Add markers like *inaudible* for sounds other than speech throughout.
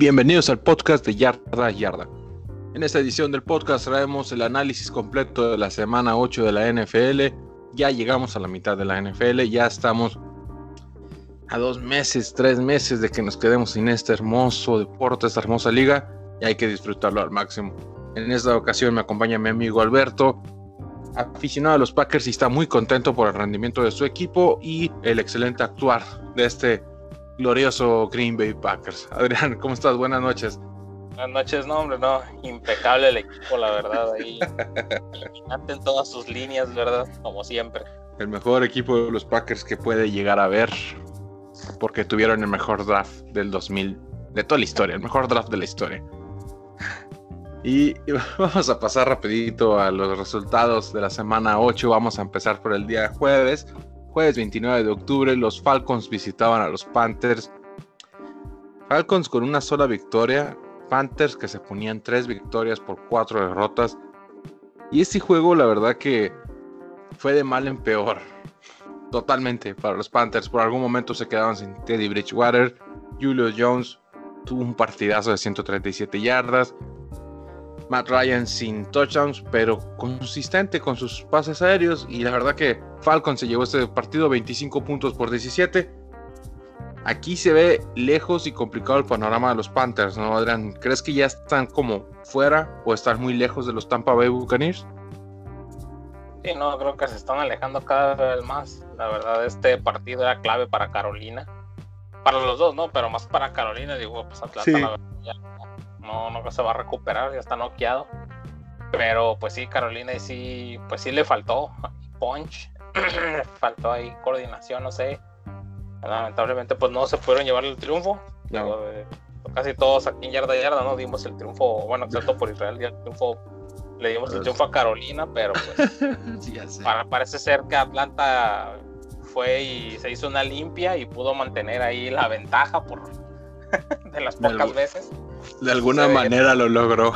Bienvenidos al podcast de Yarda Yarda. En esta edición del podcast traemos el análisis completo de la semana 8 de la NFL. Ya llegamos a la mitad de la NFL, ya estamos a dos meses, tres meses de que nos quedemos sin este hermoso deporte, esta hermosa liga, y hay que disfrutarlo al máximo. En esta ocasión me acompaña mi amigo Alberto, aficionado a los Packers y está muy contento por el rendimiento de su equipo y el excelente actuar de este glorioso Green Bay Packers. Adrián, ¿cómo estás? Buenas noches. Buenas noches, no, hombre, no. Impecable el equipo, la verdad. Ahí. En todas sus líneas, ¿verdad? Como siempre. El mejor equipo de los Packers que puede llegar a ver. Porque tuvieron el mejor draft del 2000. De toda la historia. El mejor draft de la historia. Y *laughs* vamos a pasar rapidito a los resultados de la semana 8. Vamos a empezar por el día jueves. Jueves 29 de octubre, los Falcons visitaban a los Panthers. Falcons con una sola victoria, Panthers que se ponían tres victorias por cuatro derrotas. Y este juego, la verdad que fue de mal en peor. Totalmente para los Panthers. Por algún momento se quedaban sin Teddy Bridgewater. Julio Jones tuvo un partidazo de 137 yardas. Matt Ryan sin touchdowns, pero consistente con sus pases aéreos. Y la verdad que Falcon se llevó este partido 25 puntos por 17. Aquí se ve lejos y complicado el panorama de los Panthers, ¿no, Adrián? ¿Crees que ya están como fuera o están muy lejos de los Tampa Bay Buccaneers? Sí, no, creo que se están alejando cada vez más. La verdad, este partido era clave para Carolina. Para los dos, ¿no? Pero más para Carolina, digo, pues Atlanta Sí. la verdad, ya no, no se va a recuperar, ya está noqueado. Pero pues sí, Carolina sí, pues sí le faltó punch, le *clears throat* faltó ahí coordinación, no sé. Lamentablemente pues no se pudieron llevar el triunfo. No. Eh, casi todos aquí en yarda yarda no dimos el triunfo, bueno, excepto por Israel, el triunfo, le dimos el triunfo a Carolina, pero pues *laughs* Sí, ya sé. para, parece ser que Atlanta fue y se hizo una limpia y pudo mantener ahí la ventaja por *laughs* de las pocas veces. De alguna Sí. manera lo logró.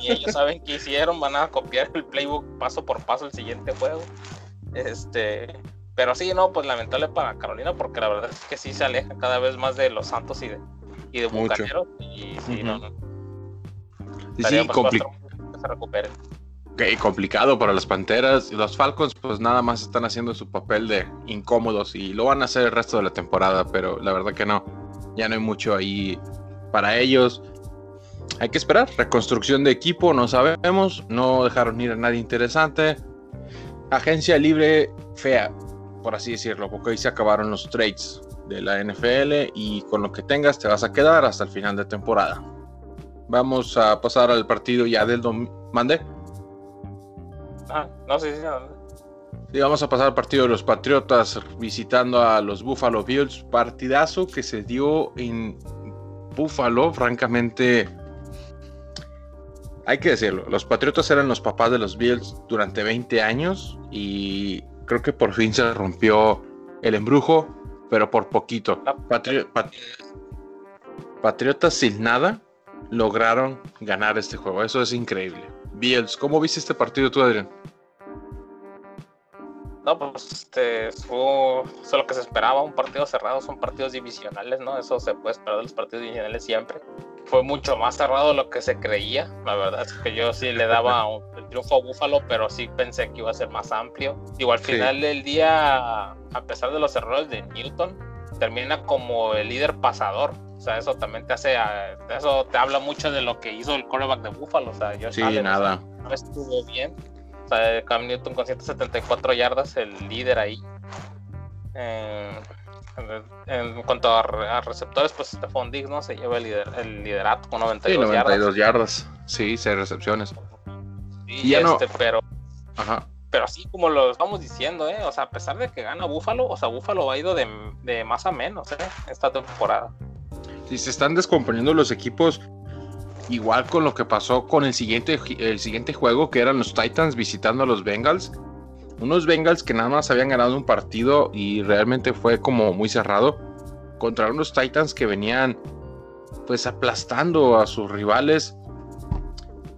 Y ellos saben qué hicieron, van a copiar el playbook paso por paso el siguiente juego. Este, pero sí, no, pues lamentable para Carolina porque la verdad es que sí se aleja cada vez más de los Santos y de, y de Mucho. Y sí, no, no. Sí, sí, compli- que se recuperen. Ok, complicado para las Panteras. Y los Falcons, pues nada más están haciendo su papel de incómodos y lo van a hacer el resto de la temporada, pero la verdad que no. Ya no hay mucho ahí para ellos. Hay que esperar. Reconstrucción de equipo, no sabemos. No dejaron ir a nadie interesante. Agencia libre fea, por así decirlo, porque hoy se acabaron los trades de la NFL y con lo que tengas te vas a quedar hasta el final de temporada. Vamos a pasar al partido ya del domingo. ¿Mande? Ah, no sé si adelante. Y vamos a pasar al partido de los Patriotas visitando a los Buffalo Bills. Partidazo que se dio en Buffalo, francamente. Hay que decirlo, los Patriotas eran los papás de los Bills durante 20 años y creo que por fin se rompió el embrujo, pero por poquito. Patri- Pat- Patriotas sin nada lograron ganar este juego, eso es increíble. Bills, ¿cómo viste este partido tú, Adrián? No, pues este fue eso es lo que se esperaba, un partido cerrado, son partidos divisionales, ¿no? Eso se puede esperar de los partidos divisionales siempre. Fue mucho más cerrado de lo que se creía. La verdad es que yo sí le daba *laughs* un- el triunfo a Búfalo, pero sí pensé que iba a ser más amplio. Digo, al Sí. final del día, a pesar de los errores de Newton, termina como el líder pasador. O sea, eso también te hace, eso te habla mucho de lo que hizo el quarterback de Búfalo. O sea, yo Sí, nada. no estuvo bien. Cam Newton con 174 yardas, el líder ahí. Eh, en, cuanto a, re- a receptores, pues Stephon Diggs, ¿no? Se lleva el, lider- el liderato con Sí, 92, 92 yardas. Sí, seis recepciones. yardas. Y Y ya no- este, pero, Ajá. pero así como lo estamos diciendo, ¿eh? O sea, a pesar de que gana Búfalo, o sea, Búfalo ha ido de, de más a menos, ¿eh? Esta temporada. Si se están descomponiendo los equipos, igual con lo que pasó con el siguiente, el siguiente juego, que eran los Titans visitando a los Bengals. Unos Bengals que nada más habían ganado un partido y realmente fue como muy cerrado. Contra unos Titans que venían pues aplastando a sus rivales.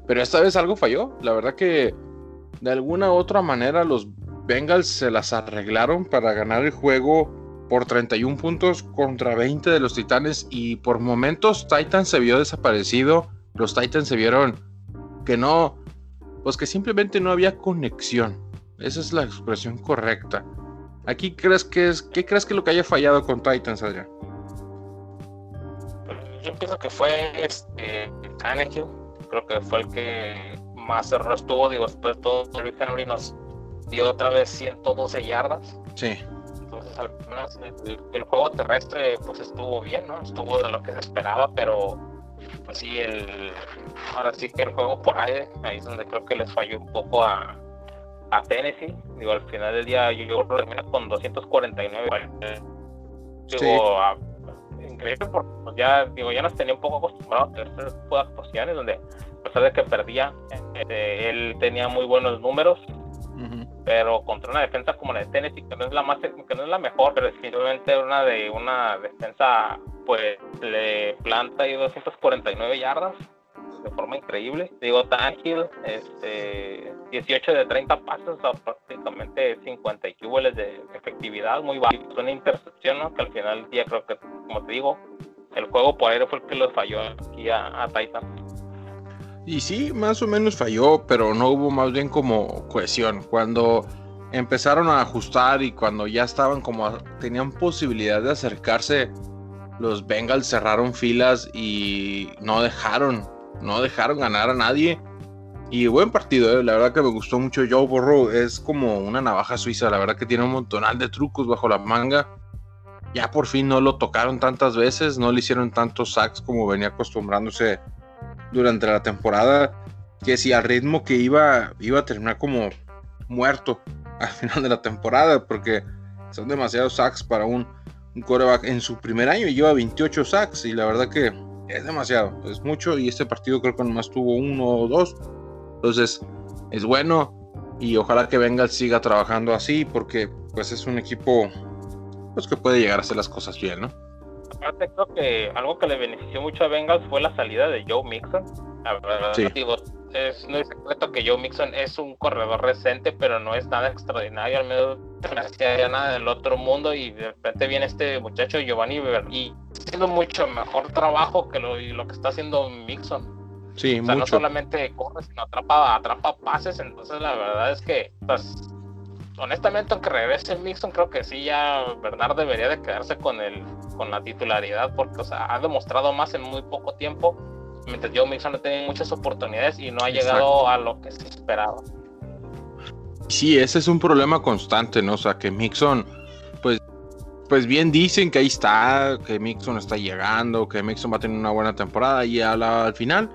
Pero esta vez algo falló. La verdad que de alguna u otra manera los Bengals se las arreglaron para ganar el juego por 31 puntos contra 20 de los Titanes y por momentos Titans se vio desaparecido. Los Titans se vieron que no, pues que simplemente no había conexión. Esa es la expresión correcta. Aquí crees que es, ¿qué crees que lo que haya fallado con Titans allá? Yo pienso que fue este Tannehill, creo que fue el que más errores tuvo, digo, después todo Luis Henry nos dio otra vez 112 yardas. Sí. Entonces, al menos el, el, juego terrestre pues estuvo bien, ¿no? Estuvo de lo que se esperaba, pero pues sí, el, ahora sí que el juego por aire, ahí es donde creo que les falló un poco a, a Tennessee. Digo, al final del día yo, yo termino con 249. Digo, Sí. a- increíble porque pues, ya, digo, ya nos tenía un poco acostumbrados a tipo de actuaciones donde a pesar de que perdía, eh, él tenía muy buenos números, Pero contra una defensa como la de Tennessee, que no es la más, que no es la mejor, pero definitivamente una de una defensa, pues le planta ahí 249 yardas de forma increíble. Digo, Tangill, este, 18 de 30 pases, o sea, prácticamente 50 y cuboles de efectividad, muy bajo. Una intercepción, ¿no? Que al final del día creo que, como te digo, el juego por aire fue el que los falló aquí a, a Titan. Y sí, más o menos falló, pero no hubo más bien como cohesión. Cuando empezaron a ajustar y cuando ya estaban como tenían posibilidad de acercarse, los Bengals cerraron filas y no dejaron, no dejaron ganar a nadie. Y buen partido, eh, la verdad que me gustó mucho Joe Burrow, es como una navaja suiza, la verdad que tiene un montonal de trucos bajo la manga. Ya por fin no lo tocaron tantas veces, no le hicieron tantos sacks como venía acostumbrándose durante la temporada que si al ritmo que iba iba a terminar como muerto *laughs* al final de la temporada porque son demasiados sacks para un, un quarterback en su primer año y lleva 28 sacks y la verdad que es demasiado, es mucho y este partido creo que nomás tuvo uno o dos entonces es bueno y ojalá que Bengals siga trabajando así porque pues es un equipo pues que puede llegar a hacer las cosas bien, ¿no? Aparte, creo que algo que le benefició mucho a Bengals fue la salida de Joe Mixon. La verdad, Sí. digo, es, no es secreto que Joe Mixon es un corredor recente, pero no es nada extraordinario. Al menos no hacía nada del otro mundo. Y de repente viene este muchacho Giovanni Ver y haciendo mucho mejor trabajo que lo, y lo que está haciendo Mixon. Sí, O sea, no solamente corre, sino atrapa, atrapa pases. Entonces, la verdad es que, pues, honestamente, aunque regrese Mixon, creo que sí, ya Bernard debería de quedarse con el, con la titularidad, porque, o sea, ha demostrado más en muy poco tiempo, mientras Joe Mixon no tiene muchas oportunidades y no ha Exacto. llegado a lo que se esperaba. Sí, ese es un problema constante, ¿no? O sea, que Mixon, pues, pues bien dicen que ahí está, que Mixon está llegando, que Mixon va a tener una buena temporada y a la- al final,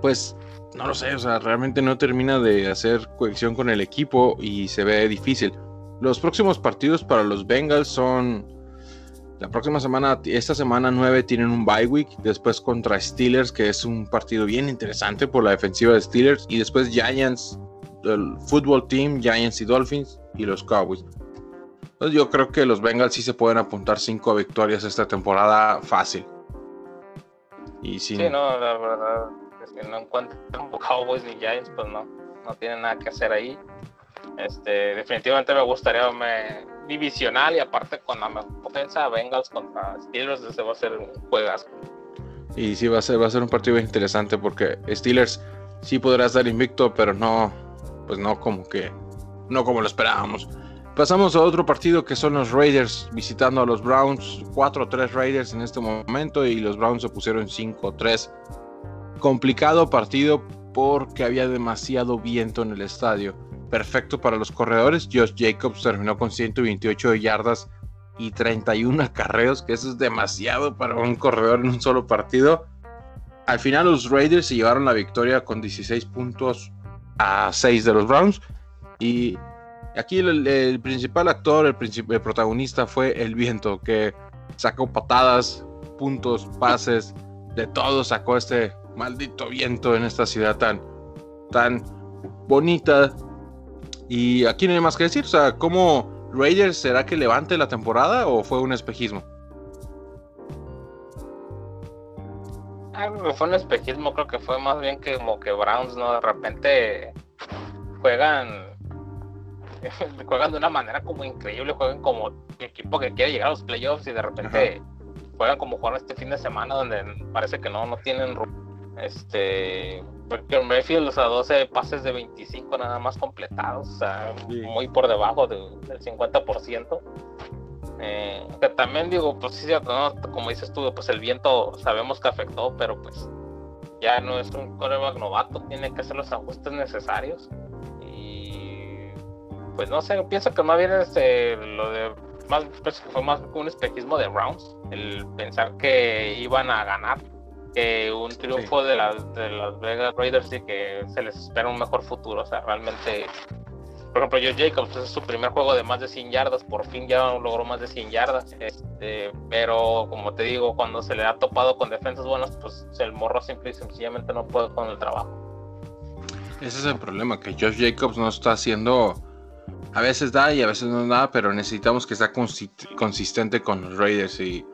pues, no lo sé, o sea, realmente no termina de hacer cohesión con el equipo y se ve difícil. Los próximos partidos para los Bengals son la próxima semana, esta semana 9 tienen un bye week, después contra Steelers, que es un partido bien interesante por la defensiva de Steelers, y después Giants, el fútbol team, Giants y Dolphins, y los Cowboys. Entonces yo creo que los Bengals sí se pueden apuntar cinco victorias esta temporada fácil. Y sin, Sí, no, la verdad que no encuentran Cowboys ni Giants, pues no, no tienen nada que hacer ahí. Este, definitivamente me gustaría me, divisional y aparte con la potencia Bengals contra Steelers, ese va a ser un juegazo. Y sí, va a ser, va a ser un partido interesante porque Steelers sí podrá estar invicto, pero no, pues no como que, no como lo esperábamos. Pasamos a otro partido que son los Raiders visitando a los Browns. 4-3 Raiders en este momento y los Browns se pusieron 5-3. Complicado partido porque había demasiado viento en el estadio. Perfecto para los corredores. Josh Jacobs terminó con 128 yardas y 31 acarreos, que eso es demasiado para un corredor en un solo partido. Al final los Raiders se llevaron la victoria con 16 puntos a 6 de los Browns. Y aquí el, principal actor, el, princip- el protagonista fue el viento, que sacó patadas, puntos, pases, de todo sacó este maldito viento en esta ciudad tan, tan bonita. Y aquí no hay más que decir, o sea, ¿cómo Raiders será que levante la temporada o fue un espejismo? Ah, fue un espejismo, creo que fue más bien que como que Browns, ¿no? De repente juegan *laughs* juegan de una manera como increíble, juegan como equipo que quiere llegar a los playoffs y de repente juegan como jugaron este fin de semana donde parece que no, no tienen este porque Mayfield, o sea, 12 pases de 25 nada más completados, o sea, muy por debajo del 50%. Eh, que también digo, pues sí, como dices tú, pues el viento sabemos que afectó, pero pues ya no es un coreback novato, tiene que hacer los ajustes necesarios. Y pues no sé, pienso que más bien este, lo de más pues, fue más un espejismo de rounds, el pensar que iban a ganar, que un triunfo de, las, de las Vegas Raiders y que se les espera un mejor futuro. O sea, realmente por ejemplo, Joe Jacobs es su primer juego de más de 100 yardas, por fin ya logró más de 100 yardas, este, pero como te digo, cuando se le ha topado con defensas buenas, pues el morro simple y sencillamente no puede con el trabajo. Ese es el problema, que Josh Jacobs no está haciendo, a veces da y a veces no da, pero necesitamos que sea consistente con los Raiders y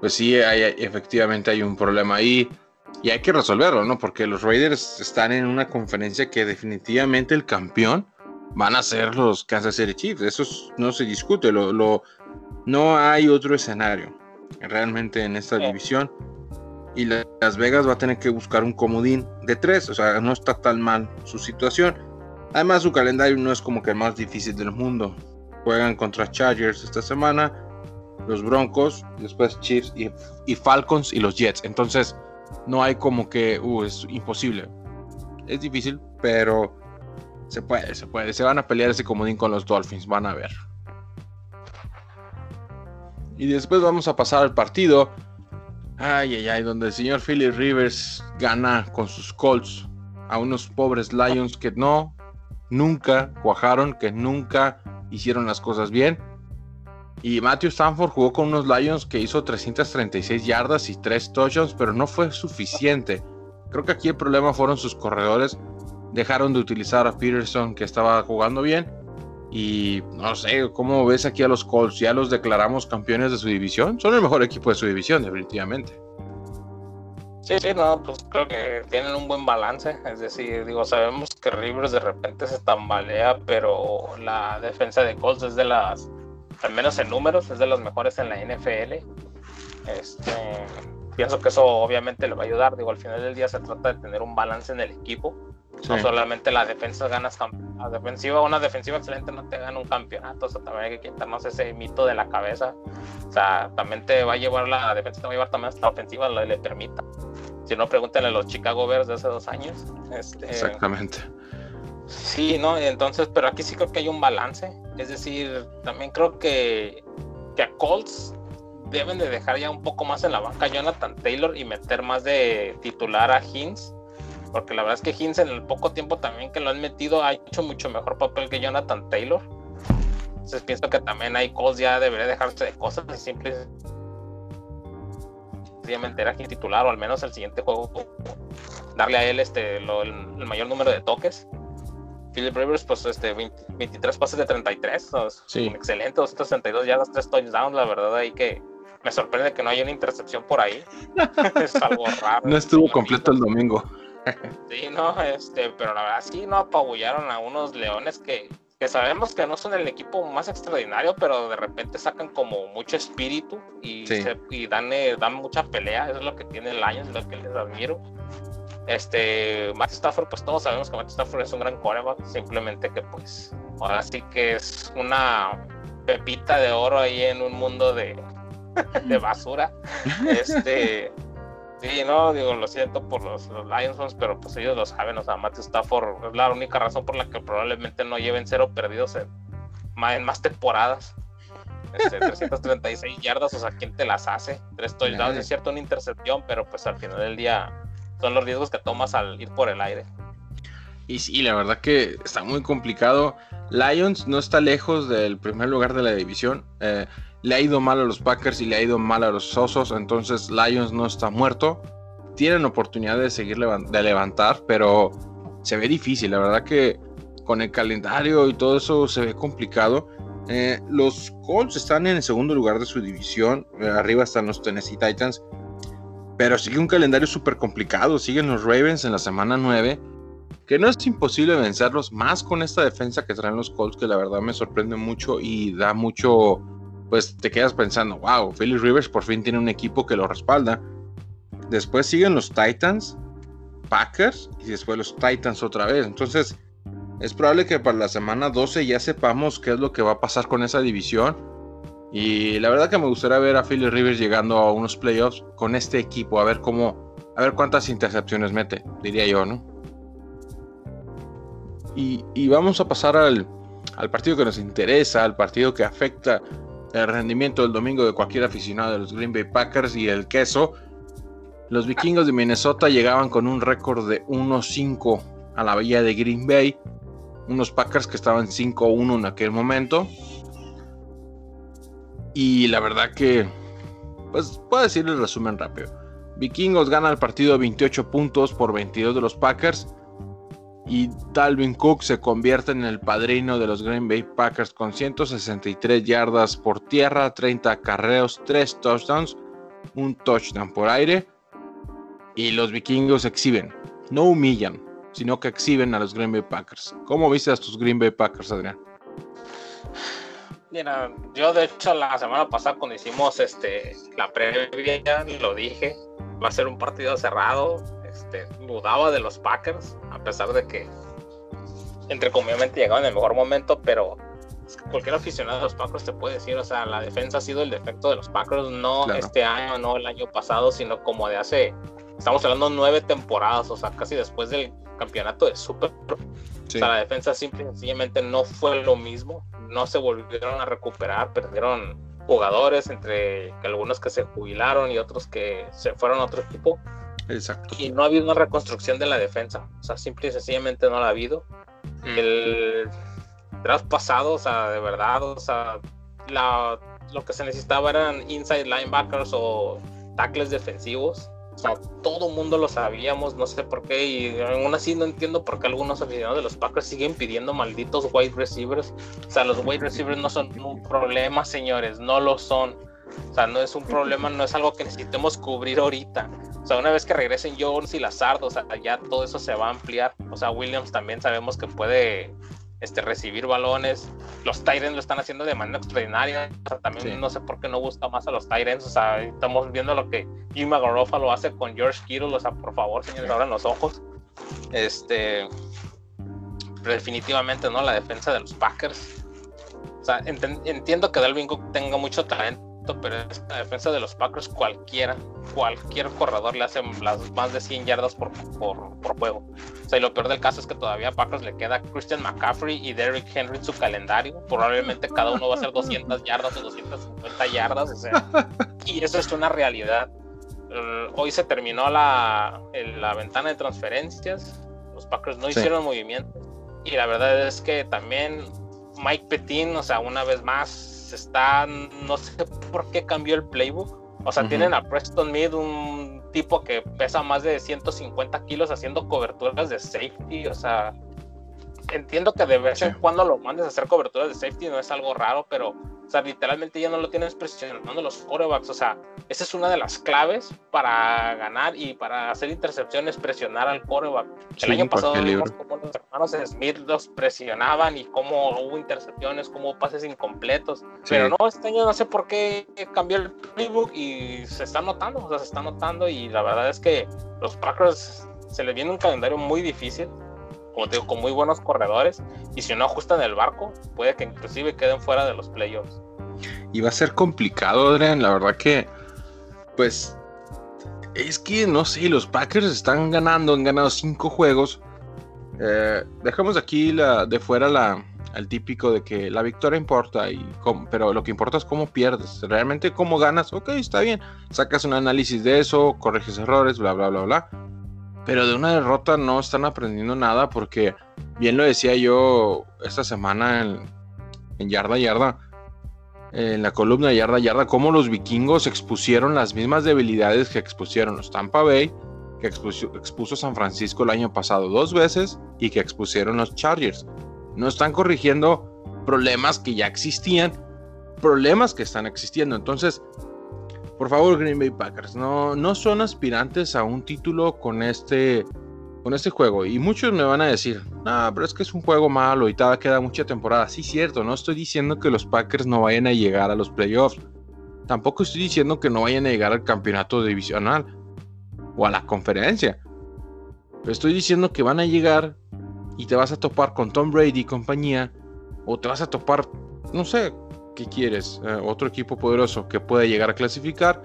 pues sí, hay, efectivamente hay un problema ahí. Y hay que resolverlo, ¿no? Porque los Raiders están en una conferencia que definitivamente el campeón van a ser los Kansas City Chiefs. Eso no se discute. Lo, no hay otro escenario realmente en esta división. Y Las Vegas va a tener que buscar un comodín de tres. O sea, no está tan mal su situación. Además, su calendario no es como que el más difícil del mundo. Juegan contra Chargers esta semana, los Broncos, después Chiefs y, Falcons y los Jets. Entonces, no hay como que, uh, es imposible. Es difícil, pero se puede, se puede. Se van a pelear ese comodín con los Dolphins, van a ver. Y después vamos a pasar al partido. Ay, ay, ay, donde el señor Philly Rivers gana con sus Colts a unos pobres Lions que no, nunca cuajaron, que nunca hicieron las cosas bien. Y Matthew Stanford jugó con unos Lions que hizo 336 yardas y 3 touchdowns, pero no fue suficiente. Creo que aquí el problema fueron sus corredores dejaron de utilizar a Peterson que estaba jugando bien. Y no sé, ¿cómo ves aquí a los Colts? ¿Ya los declaramos campeones de su división? Son el mejor equipo de su división, definitivamente. Sí, sí, no, pues creo que tienen un buen balance. Es decir, digo, sabemos que Rivers de repente se tambalea, pero la defensa de Colts es de las, al menos en números, es de las mejores en la NFL. Este, pienso que eso obviamente le va a ayudar. Digo, al final del día se trata de tener un balance en el equipo. No solamente la defensa ganas la defensiva, una defensiva excelente no te gana un campeonato, o sea, también hay que quitarnos ese mito de la cabeza. O sea, también te va a llevar la defensa, te va a llevar también hasta la ofensiva, lo le permita. Si no, pregúntenle a los Chicago Bears de hace dos años. Este, Exactamente. Sí, ¿no? Entonces, pero aquí sí creo que hay un balance. Es decir, también creo que, que a Colts deben de dejar ya un poco más en la banca a Jonathan Taylor y meter más de titular a Hins porque la verdad es que Hines en el poco tiempo también que lo han metido ha hecho mucho mejor papel que Jonathan Taylor. Entonces pienso que también hay cosas ya debería dejarse de cosas y simplemente era titular o al menos el siguiente juego darle a él este el, mayor número de toques. Philip Rivers, pues este 23 pases de 33, sí. excelente, 262 yardas, 3 touchdowns, la verdad ahí que me sorprende que no haya una intercepción por ahí. *laughs* es algo raro. No estuvo completo el domingo. *laughs* Sí, no, este, pero la verdad sí, no apabullaron a unos leones que, que sabemos que no son el equipo más extraordinario, pero de repente sacan como mucho espíritu y, y dan, eh, dan mucha pelea, eso es lo que tiene el Lions, lo que les admiro. Este, Matt Stafford, pues todos sabemos que Matt Stafford es un gran coreback, simplemente que pues ahora sí que es una pepita de oro ahí en un mundo de, *laughs* de basura. Este, Sí, no, digo, lo siento por los, Lions, pero pues ellos lo saben, o sea, Matthew Stafford es la única razón por la que probablemente no lleven cero perdidos en, más temporadas. Este, *laughs* 336 yardas, o sea, ¿quién te las hace? Tres touchdowns, es cierto, una intercepción, pero pues al final del día son los riesgos que tomas al ir por el aire. Y sí, la verdad que está muy complicado. Lions no está lejos del primer lugar de la división. Eh, le ha ido mal a los Packers y le ha ido mal a los Osos, entonces Lions no está muerto. tienen oportunidad de seguir levantar, pero se ve difícil. La verdad que con el calendario y todo eso se ve complicado. Eh, los Colts están en el segundo lugar de su división. Eh, arriba están los Tennessee Titans. Pero sigue un calendario súper complicado. Siguen los Ravens en la semana 9. Que no es imposible vencerlos. Más con esta defensa que traen los Colts. Que la verdad me sorprende mucho y da mucho. Pues te quedas pensando, wow, Philly Rivers por fin tiene un equipo que lo respalda. Después siguen los Titans, Packers y después los Titans otra vez. Entonces, es probable que para la semana 12 ya sepamos qué es lo que va a pasar con esa división. Y la verdad que me gustaría ver a Philly Rivers llegando a unos playoffs con este equipo, a ver cómo, a ver cuántas intercepciones mete, diría yo, ¿no? Y, vamos a pasar al, partido que nos interesa, al partido que afecta el rendimiento del domingo de cualquier aficionado de los Green Bay Packers y el queso. Los vikingos de Minnesota llegaban con un récord de 1-5 a la bahía de Green Bay unos Packers que estaban 5-1 en aquel momento. Y la verdad que, pues puedo decir el resumen rápido. Vikingos gana el partido 28 puntos por 22 de los Packers. Y Dalvin Cook se convierte en el padrino de los Green Bay Packers con 163 yardas por tierra, 30 carreos, 3 touchdowns, un touchdown por aire. Y los vikingos exhiben, no humillan, sino que exhiben a los Green Bay Packers. ¿Cómo viste a tus Green Bay Packers, Adrián? Mira, yo de hecho la semana pasada cuando hicimos este la previa lo dije, va a ser un partido cerrado, este, dudaba de los Packers, a pesar de que entre comillas llegaban en el mejor momento, pero cualquier aficionado de los Packers te puede decir, o sea, la defensa ha sido el defecto de los Packers, no este año, no el año pasado, sino como de hace, estamos hablando nueve temporadas, o sea, casi después del campeonato de Super. O sea, la defensa simple y sencillamente no fue lo mismo. No se volvieron a recuperar, perdieron jugadores, entre algunos que se jubilaron y otros que se fueron a otro equipo. Exacto. Y no ha habido una reconstrucción de la defensa. O sea, simple y sencillamente no la ha habido. Mm. El draft pasado, o sea, de verdad, o sea, la, lo que se necesitaba eran inside linebackers o tackles defensivos o sea, todo mundo lo sabíamos, no sé por qué, y aún así no entiendo por qué algunos aficionados de los Packers siguen pidiendo malditos wide receivers. O sea, los wide receivers no son un problema, señores, no lo son. O sea, no es un problema, no es algo que necesitemos cubrir ahorita. O sea, una vez que regresen Jones y Lazard, o sea, ya todo eso se va a ampliar. O sea, Williams también sabemos que puede este, recibir balones. Los Tyrants lo están haciendo de manera extraordinaria. O sea, también no sé por qué no gusta más a los Tyrants. O sea, estamos viendo lo que Jim Garofa lo hace con George Kittle. O sea, por favor, señores, abran los ojos. Este, definitivamente, ¿no? La defensa de los Packers. O sea, entiendo que Dalvin Cook tenga mucho talento pero es la defensa de los Packers cualquiera, cualquier corredor le hace las más de 100 yardas por, por, por, juego. O sea, y lo peor del caso es que todavía a Packers le queda Christian McCaffrey y Derrick Henry en su calendario. Probablemente cada uno va a ser 200 yardas o 250 yardas, o sea, y eso es una realidad. Hoy se terminó la, la ventana de transferencias, los Packers no hicieron movimientos y la verdad es que también Mike Petin, o sea, una vez más está, no sé *laughs* por qué cambió el playbook. O sea, tienen a Preston Mead, un tipo que pesa más de 150 kilos haciendo coberturas de safety. O sea, entiendo que de vez en cuando lo mandes a hacer coberturas de safety no es algo raro, pero o sea, literalmente ya no lo tienes presionando los corebacks. O sea, esa es una de las claves para ganar y para hacer intercepciones, presionar al coreback. el año pasado vimos cómo los hermanos Smith los presionaban y cómo hubo intercepciones, cómo hubo pases incompletos. Pero no, este año no sé por qué cambió el playbook y se está notando, o sea, se está notando y la verdad es que los Packers se les viene un calendario muy difícil como te digo, con muy buenos corredores. Y si no ajustan el barco, puede que inclusive queden fuera de los playoffs. Y va a ser complicado, Adrián. La verdad que, pues, es que no sé, los Packers están ganando, han ganado cinco juegos. Eh, dejamos aquí la, de fuera la, el típico de que la victoria importa, y pero lo que importa es cómo pierdes. Realmente cómo ganas, ok, está bien. Sacas un análisis de eso, corriges errores, bla, bla, bla, bla pero de una derrota no están aprendiendo nada porque, bien lo decía yo esta semana en, Yarda Yarda, en la columna Yarda Yarda, cómo los vikingos expusieron las mismas debilidades que expusieron los Tampa Bay que expuso, expuso San Francisco el año pasado dos veces y que expusieron los Chargers. No están corrigiendo problemas que ya existían, problemas que están existiendo. Entonces, por favor, Green Bay Packers, no, no son aspirantes a un título con este, con este juego. Y muchos me van a decir, no, pero es que es un juego malo y todavía queda mucha temporada. Sí, cierto, no estoy diciendo que los Packers no vayan a llegar a los playoffs. Tampoco estoy diciendo que no vayan a llegar al campeonato divisional o a la conferencia. Pero estoy diciendo que van a llegar y te vas a topar con Tom Brady y compañía. O te vas a topar, no sé, ¿qué quieres? Eh, otro equipo poderoso que pueda llegar a clasificar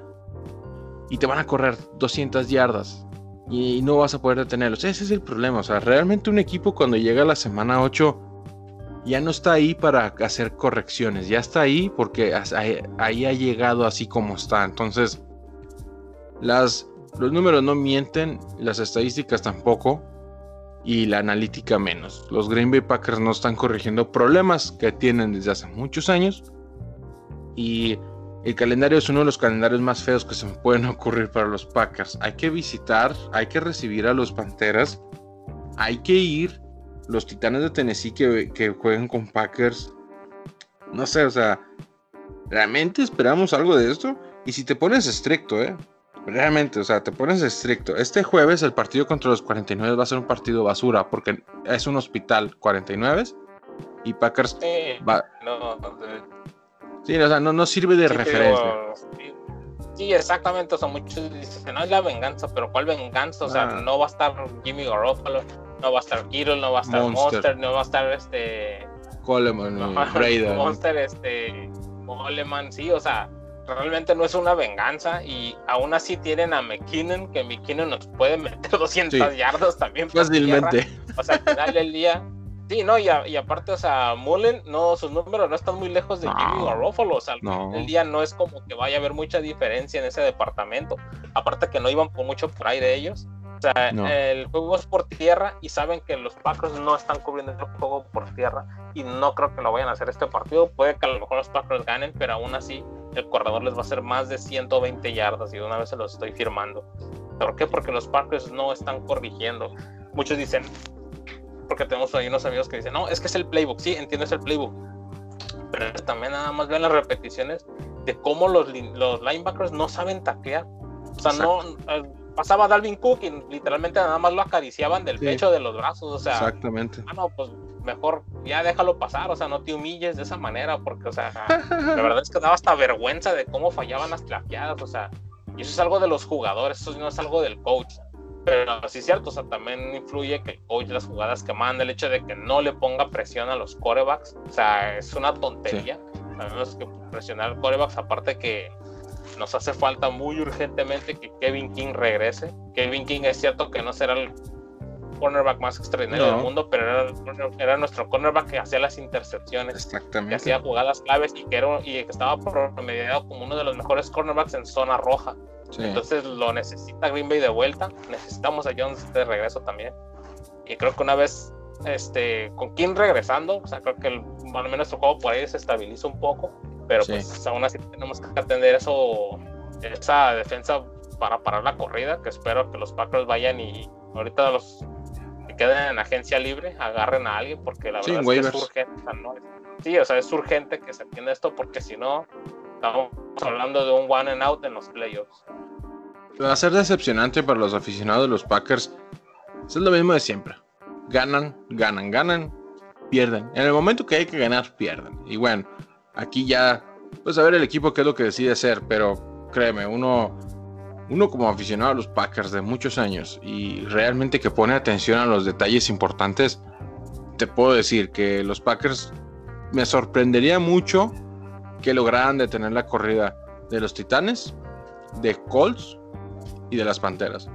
y te van a correr 200 yardas y no vas a poder detenerlos. Ese es el problema. O sea, realmente un equipo cuando llega a la semana 8 ya no está ahí para hacer correcciones. Ya está ahí porque ahí ha llegado así como está. Entonces, las, los números no mienten, las estadísticas tampoco y la analítica menos. Los Green Bay Packers no están corrigiendo problemas que tienen desde hace muchos años y el calendario es uno de los calendarios más feos que se me pueden *laughs* ocurrir para los Packers. Hay que visitar, hay que recibir a los Panteras, hay que ir los Titanes de Tennessee que, que jueguen con Packers. No sé, o sea, ¿realmente esperamos algo de esto? Y si te pones estricto, ¿eh? Realmente, o sea, te pones estricto. Este jueves el partido contra los 49 va a ser un partido basura porque es un hospital 49 y Packers va... No, Sí, o sea, no, no sirve de referencia. sí, exactamente. O sea, muchos dicen, no es la venganza, pero ¿cuál venganza? O sea, ah. no va a estar Jimmy Garoppolo, no va a estar Kittle, no va a estar Monster, no va a estar este. Coleman, no, Monster, este. Coleman, sí, o sea, realmente no es una venganza y aún así tienen a McKinnon, que McKinnon nos puede meter *laughs* 200 yardas también. Fácilmente. O sea, al final del día Sí, no, y, aparte, o sea, Mullen, no, sus números no están muy lejos de Jimmy Garoppolo, o sea, el día no es como que vaya a haber mucha diferencia en ese departamento, aparte que no iban por mucho por ahí de ellos, o sea, el juego es por tierra y saben que los Packers no están cubriendo el juego por tierra y no creo que lo vayan a hacer este partido, puede que a lo mejor los Packers ganen, pero aún así el corredor les va a hacer más de 120 yardas y de una vez se los estoy firmando. ¿Por qué? Porque los Packers no están corrigiendo. Muchos dicen, porque tenemos ahí unos amigos que dicen, no, es que es el playbook, sí, entiendes el playbook, pero también nada más vean las repeticiones de cómo los, los linebackers no saben taclear. O sea, no eh, pasaba Dalvin Cook y literalmente nada más lo acariciaban del pecho de los brazos, o sea, exactamente. Ah, no, pues mejor ya déjalo pasar, o sea, no te humilles de esa manera, porque, o sea, la *laughs* verdad es que daba hasta vergüenza de cómo fallaban las claqueadas, o sea, y eso es algo de los jugadores, eso no es algo del coach. Pero sí es cierto, o sea, también influye que coach las jugadas que manda, el hecho de que no le ponga presión a los corebacks, o sea, es una tontería. Tenemos que presionar corebacks, aparte que nos hace falta muy urgentemente que Kevin King regrese. Kevin King es cierto que no será el cornerback más extraordinario del mundo, pero era, nuestro cornerback que hacía las intercepciones, Exactamente. que hacía jugadas claves y que, era, y que estaba promediado como uno de los mejores cornerbacks en zona roja. Entonces lo necesita Green Bay de vuelta. Necesitamos a Jones de regreso también. Y creo que una vez este, con King regresando, o sea, creo que el, al menos nuestro juego por ahí se estabiliza un poco. Pero pues aún así tenemos que atender eso, esa defensa para parar la corrida. Que espero que los Packers vayan y ahorita los que queden en agencia libre agarren a alguien porque la verdad es que es urgente. Sí, o sea, es urgente que se entienda esto porque si no, Estamos hablando de un one and out en los playoffs. Va a ser decepcionante para los aficionados de los Packers. Es lo mismo de siempre. Ganan, ganan, ganan, pierden. En el momento que hay que ganar, pierden. Y bueno, aquí ya, pues a ver el equipo qué es lo que decide hacer, pero créeme, uno, uno como aficionado a los Packers de muchos años y realmente que pone atención a los detalles importantes, te puedo decir que los Packers me sorprendería mucho que lograran detener la corrida de los Titanes, de Colts y de las Panteras.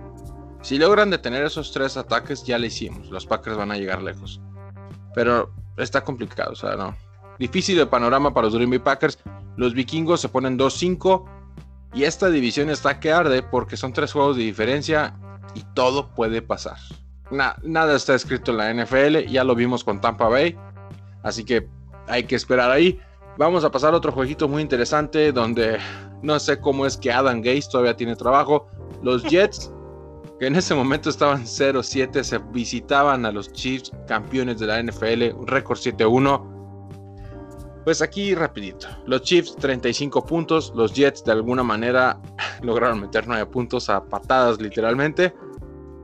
Si logran detener esos tres ataques, ya le hicimos. Los Packers van a llegar lejos. Pero está complicado, o sea, no. Difícil el panorama para los Green Bay Packers. Los vikingos se ponen 2-5 y esta división está que arde porque son tres juegos de diferencia y todo puede pasar. nada está escrito en la NFL, ya lo vimos con Tampa Bay, así que hay que esperar ahí. Vamos a pasar a otro jueguito muy interesante donde no sé cómo es que Adam Gates todavía tiene trabajo. Los *laughs* Jets que en ese momento estaban 0-7, se visitaban a los Chiefs, campeones de la NFL, un récord 7-1. Pues aquí rapidito, los Chiefs 35 puntos, los Jets de alguna manera *laughs* lograron meter 9 puntos a patadas literalmente.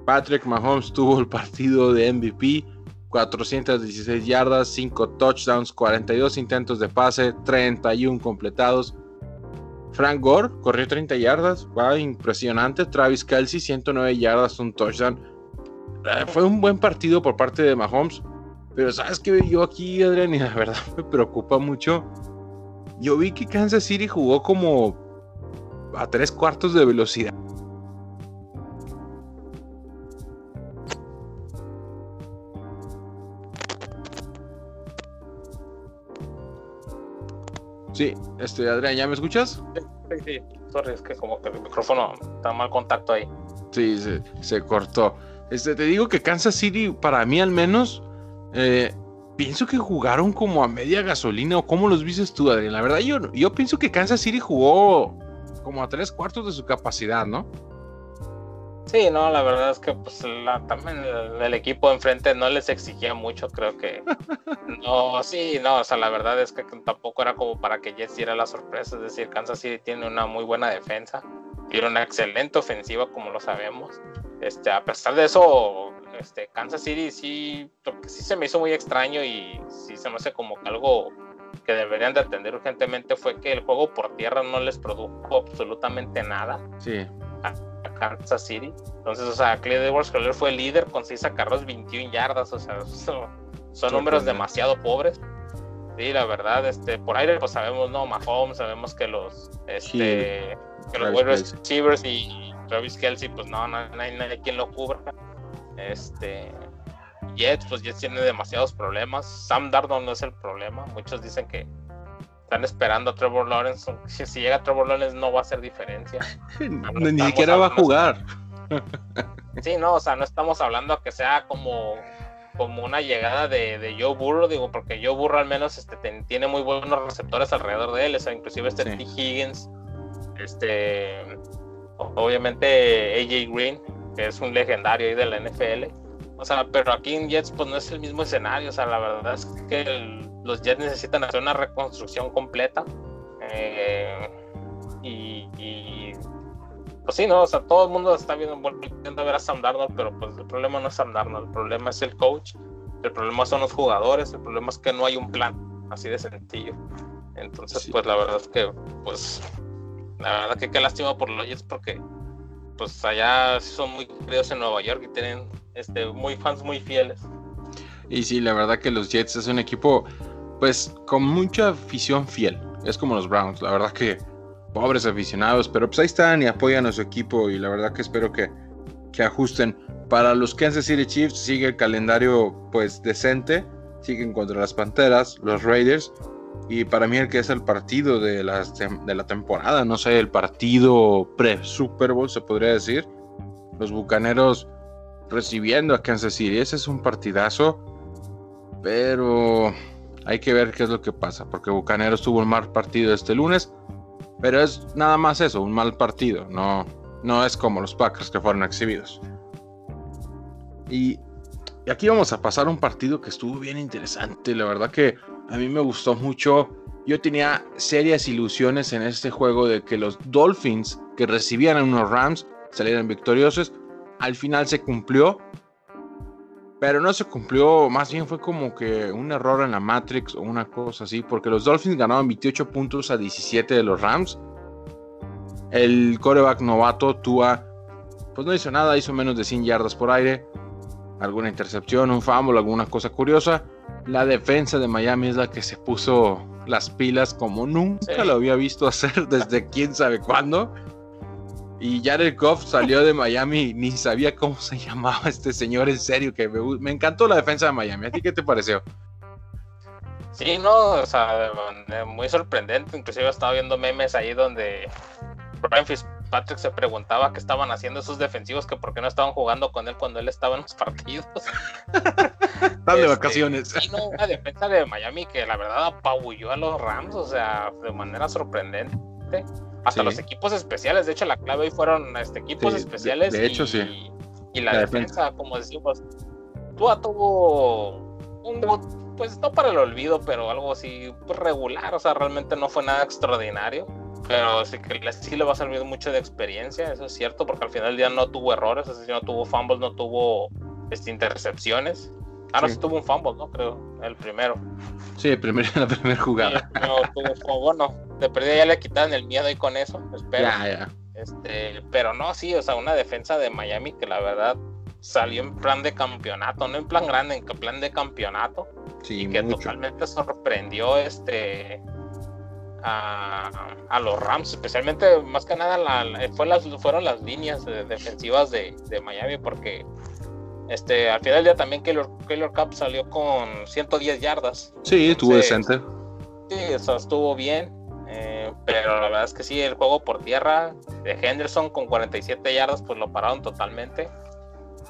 Patrick Mahomes tuvo el partido de MVP, 416 yardas, 5 touchdowns, 42 intentos de pase, 31 completados. Frank Gore corrió 30 yardas, impresionante. Travis Kelsey 109 yardas, un touchdown. Eh, fue un buen partido por parte de Mahomes. Pero sabes que yo aquí, Adrián, y la verdad me preocupa mucho. Yo vi que Kansas City jugó como a tres cuartos de velocidad. Sí, este, Adrián, ¿ya me escuchas? Sí, sí, sorry, es que como que el micrófono está mal contacto ahí. Sí, se, se cortó. Este, te digo que Kansas City, para mí al menos, eh, pienso que jugaron como a media gasolina. ¿O cómo los viste tú, Adrián? La verdad, yo, yo pienso que Kansas City jugó como a tres cuartos de su capacidad, ¿no? Sí, no, la verdad es que pues la, también el, el, equipo enfrente no les exigía mucho, creo que *laughs* no, sí, no, o sea, la verdad es que tampoco era como para que Jets diera la sorpresa, es decir, Kansas City tiene una muy buena defensa, tiene una excelente ofensiva, como lo sabemos, este, a pesar de eso, este, Kansas City sí, sí se me hizo muy extraño y sí se me hace como que algo que deberían de atender urgentemente fue que el juego por tierra no les produjo absolutamente nada. Sí. A Kansas City. Entonces, o sea, Clyde Edwards fue el líder con 6 acarros, 21 yardas. O sea, *laughs* son, son números demasiado pobres. Sí, la verdad, este, por aire, pues sabemos, ¿no? Mahomes, sabemos que los, este, que los wide receivers y Travis Kelsey, pues no, no, no hay nadie quien lo cubra. Este, Jets, pues Jets tiene demasiados problemas. Sam Darnold no es el problema. Muchos dicen que están esperando a Trevor Lawrence. *laughs* Si, si llega Trevor Lawrence no va a hacer diferencia. No, *laughs* Ni siquiera va a jugar. sí, no, o sea, no estamos hablando a que sea como, como una llegada de, de Joe Burrow, digo, porque Joe Burrow al menos este, ten, tiene muy buenos receptores alrededor de él, o sea, inclusive este sí. T. Higgins, este, obviamente AJ Green, que es un legendario ahí de la NFL. O sea, pero aquí en Jets pues no es el mismo escenario, o sea, la verdad es que el, los Jets necesitan hacer una reconstrucción completa. Eh, y, y, pues sí, no, o sea, todo el mundo está viendo, volviendo a ver a Sam Darnold, pero pues el problema no es Sam Darnold, el problema es el coach, el problema son los jugadores, el problema es que no hay un plan, así de sencillo. Entonces, sí. pues la verdad es que, pues, la verdad que qué lástima por los Jets porque pues allá son muy queridos en Nueva York y tienen este, muy fans muy fieles. Y sí, la verdad que los Jets es un equipo pues con mucha afición fiel. Es como los Browns, la verdad que pobres aficionados, pero pues ahí están y apoyan a su equipo y la verdad que espero que, que ajusten. Para los Kansas City Chiefs sigue el calendario pues decente, siguen contra las Panteras, los Raiders y para mí el que es el partido de la, de la temporada, no sé, el partido pre-Super Bowl se podría decir. Los Bucaneros recibiendo a Kansas City, ese es un partidazo, pero hay que ver qué es lo que pasa, porque Bucaneros tuvo un mal partido este lunes, pero es nada más eso, un mal partido, no, no es como los Packers que fueron exhibidos. Y, y aquí vamos a pasar un partido que estuvo bien interesante, la verdad que a mí me gustó mucho. Yo tenía serias ilusiones en este juego de que los Dolphins que recibían a unos Rams salieran victoriosos. Al final se cumplió, pero no se cumplió, más bien fue como que un error en la Matrix o una cosa así, porque los Dolphins ganaban 28 puntos a 17 de los Rams. El coreback novato Tua, pues no hizo nada, hizo menos de 100 yardas por aire, alguna intercepción, un fumble, alguna cosa curiosa. La defensa de Miami es la que se puso las pilas como nunca sí. lo había visto hacer *laughs* desde quién sabe cuándo. Y Jared Goff salió de Miami, ni sabía cómo se llamaba este señor, en serio, que me, me encantó la defensa de Miami. ¿A ti qué te pareció? Sí, no, o sea, muy sorprendente. Inclusive estaba viendo memes ahí donde Brian Fitzpatrick se preguntaba qué estaban haciendo esos defensivos, que por qué no estaban jugando con él cuando él estaba en los partidos. *laughs* Están de este, vacaciones. Y no, una defensa de Miami que la verdad apabulló a los Rams, o sea, de manera sorprendente. Hasta sí. los equipos especiales, de hecho la clave ahí fueron este, equipos sí, especiales. De, de hecho, y, sí. Y la, defensa, como decimos, Tua tuvo un pues no para el olvido, pero algo así pues, regular, o sea, realmente no fue nada extraordinario. Pero sí que sí le va a servir mucho de experiencia, eso es cierto, porque al final del día no tuvo errores, es decir, no tuvo fumbles, no tuvo este, intercepciones. Ahora sí. tuvo un fumble, ¿no? Creo, el primero. Sí, el primer, *laughs* la primera jugada. no, tuvo, bueno, de perdida ya le quitaron el miedo ahí con eso, espero. Ya, ya. Este, pero no, sí, o sea, una defensa de Miami que la verdad salió en plan de campeonato, no en plan grande, en plan de campeonato. Sí, que totalmente sorprendió este a, a, los Rams, especialmente más que nada la, fue las, fueron las líneas defensivas de, de, Miami porque este al final del día también Keylor, Keylor Cup salió con 110 yardas. Sí, estuvo decente. Sí, eso estuvo bien. Eh, pero la verdad es que sí, el juego por tierra de Henderson con 47 yardas, pues lo pararon totalmente.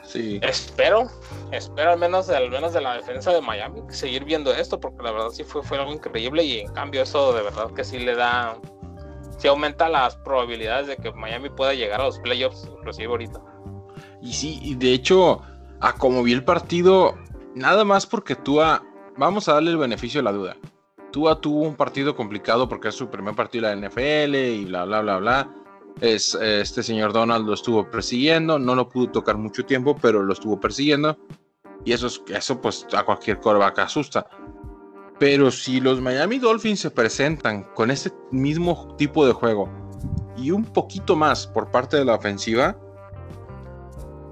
Sí. Espero, espero al menos, al menos de la defensa de Miami, seguir viendo esto, porque la verdad sí fue, fue algo increíble y en cambio eso de verdad que sí le da, sí aumenta las probabilidades de que Miami pueda llegar a los playoffs, inclusive ahorita. Y sí, y de hecho, a como vi el partido, nada más porque Tua, vamos a darle el beneficio de la duda. Tua tuvo un partido complicado porque es su primer partido de la NFL y bla, bla, bla, bla es, este señor Donald lo estuvo persiguiendo, no lo pudo tocar mucho tiempo, pero lo estuvo persiguiendo. Y eso, es, eso pues a cualquier coreback asusta. Pero si los Miami Dolphins se presentan con ese mismo tipo de juego y un poquito más por parte de la ofensiva,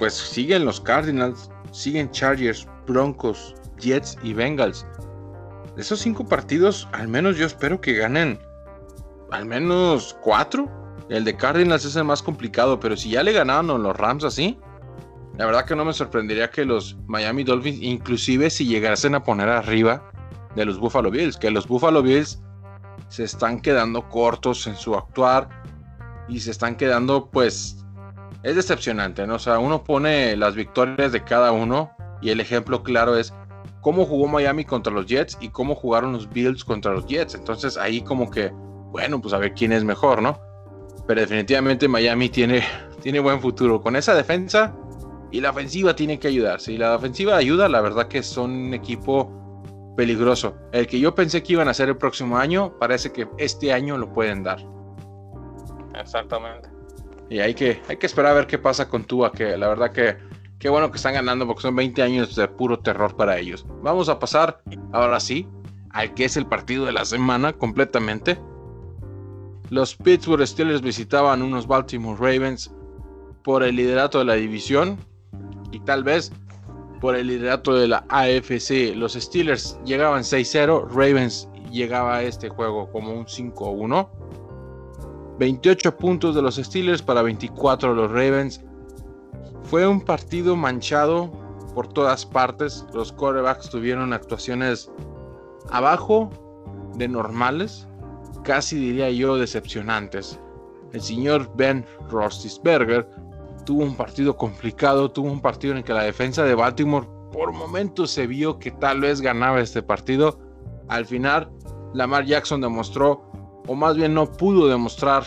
pues siguen los Cardinals, siguen Chargers, Broncos, Jets y Bengals. De esos cinco partidos, al menos yo espero que ganen al menos cuatro el de Cardinals es el más complicado, pero si ya le ganaron los Rams así, la verdad que no me sorprendería que los Miami Dolphins, inclusive si llegasen a poner arriba de los Buffalo Bills, que los Buffalo Bills se están quedando cortos en su actuar y se están quedando pues es decepcionante, ¿no? O sea, uno pone las victorias de cada uno y el ejemplo claro es cómo jugó Miami contra los Jets y cómo jugaron los Bills contra los Jets. Entonces ahí como que, bueno, pues a ver quién es mejor, ¿no? Pero definitivamente Miami tiene, *laughs* tiene buen futuro. Con esa defensa y la ofensiva tiene que ayudar. Si la ofensiva ayuda, la verdad que son un equipo peligroso. El que yo pensé que iban a ser el próximo año, parece que este año lo pueden dar. Exactamente. Y hay que, hay que esperar a ver qué pasa con Tua, que la verdad que qué bueno que están ganando porque son 20 años de puro terror para ellos. Vamos a pasar ahora sí al que es el partido de la semana completamente. Los Pittsburgh Steelers visitaban unos Baltimore Ravens por el liderato de la división y tal vez por el liderato de la AFC. Los Steelers llegaban 6-0, Ravens llegaba a este juego como un 5-1. 28 puntos de los Steelers para 24 de los Ravens. Fue un partido manchado por todas partes. Los quarterbacks tuvieron actuaciones abajo de normales casi diría yo decepcionantes. El señor Ben Roethlisberger tuvo un partido complicado, tuvo un partido en el que la defensa de Baltimore por momentos se vio que tal vez ganaba este partido. Al final, Lamar Jackson demostró, o más bien no pudo demostrar,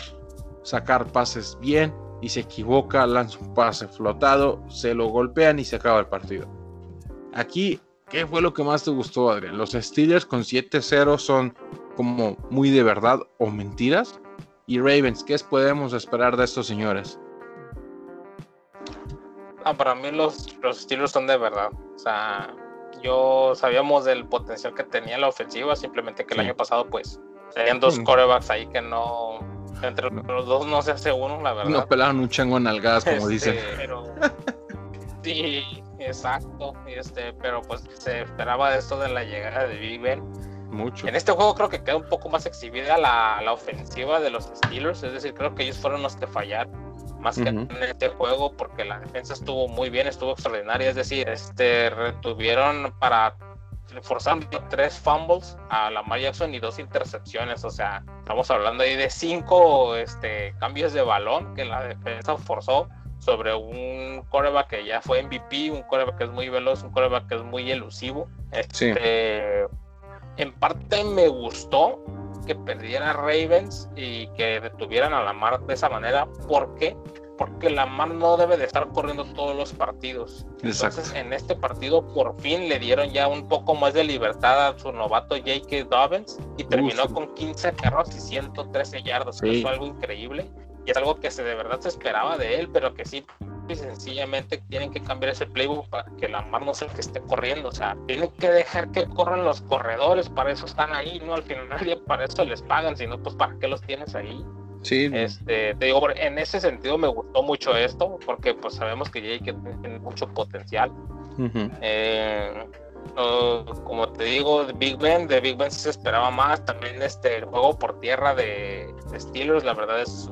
sacar pases bien y se equivoca, lanza un pase flotado, se lo golpean y se acaba el partido. Aquí, ¿qué fue lo que más te gustó, Adrián? Los Steelers con 7-0 son como muy de verdad o mentiras. Y Ravens, ¿qué podemos esperar de estos señores? Ah, para mí los, los estilos son de verdad. O sea, yo sabíamos del potencial que tenía la ofensiva, simplemente que el año pasado pues tenían dos corebacks ahí que no, entre los dos no se hace uno, la verdad. No pelaron un chango en algas, como este, dicen. *laughs* sí, exacto. Este, pero pues se esperaba esto de la llegada de Big Ben en este juego creo que queda un poco más exhibida la, ofensiva de los Steelers, es decir, creo que ellos fueron los que fallaron más que en este juego porque la defensa estuvo muy bien, estuvo extraordinaria, es decir, este retuvieron para forzando tres fumbles a Lamar Jackson y dos intercepciones, o sea, estamos hablando ahí de cinco este, cambios de balón que la defensa forzó sobre un coreback que ya fue MVP, un coreback que es muy veloz, un coreback que es muy elusivo. Este, en parte me gustó que perdiera Ravens y que detuvieran a Lamar de esa manera, porque porque Lamar no debe de estar corriendo todos los partidos. Entonces, en este partido por fin le dieron ya un poco más de libertad a su novato J.K. Dobbins y terminó con 15 carros y 113 yardas, que es algo increíble y es algo que se de verdad se esperaba de él, pero que sí y sencillamente tienen que cambiar ese playbook para que Lamar no sea el que esté corriendo, o sea, tienen que dejar que corran los corredores, para eso están ahí, no al final para eso les pagan, sino pues para qué los tienes ahí. Sí. Este, te digo, en ese sentido me gustó mucho esto, porque pues sabemos que Jake tiene mucho potencial. Eh, como te digo, de Big Ben, de Big Ben se esperaba más. También este el juego por tierra de, Steelers, la verdad es,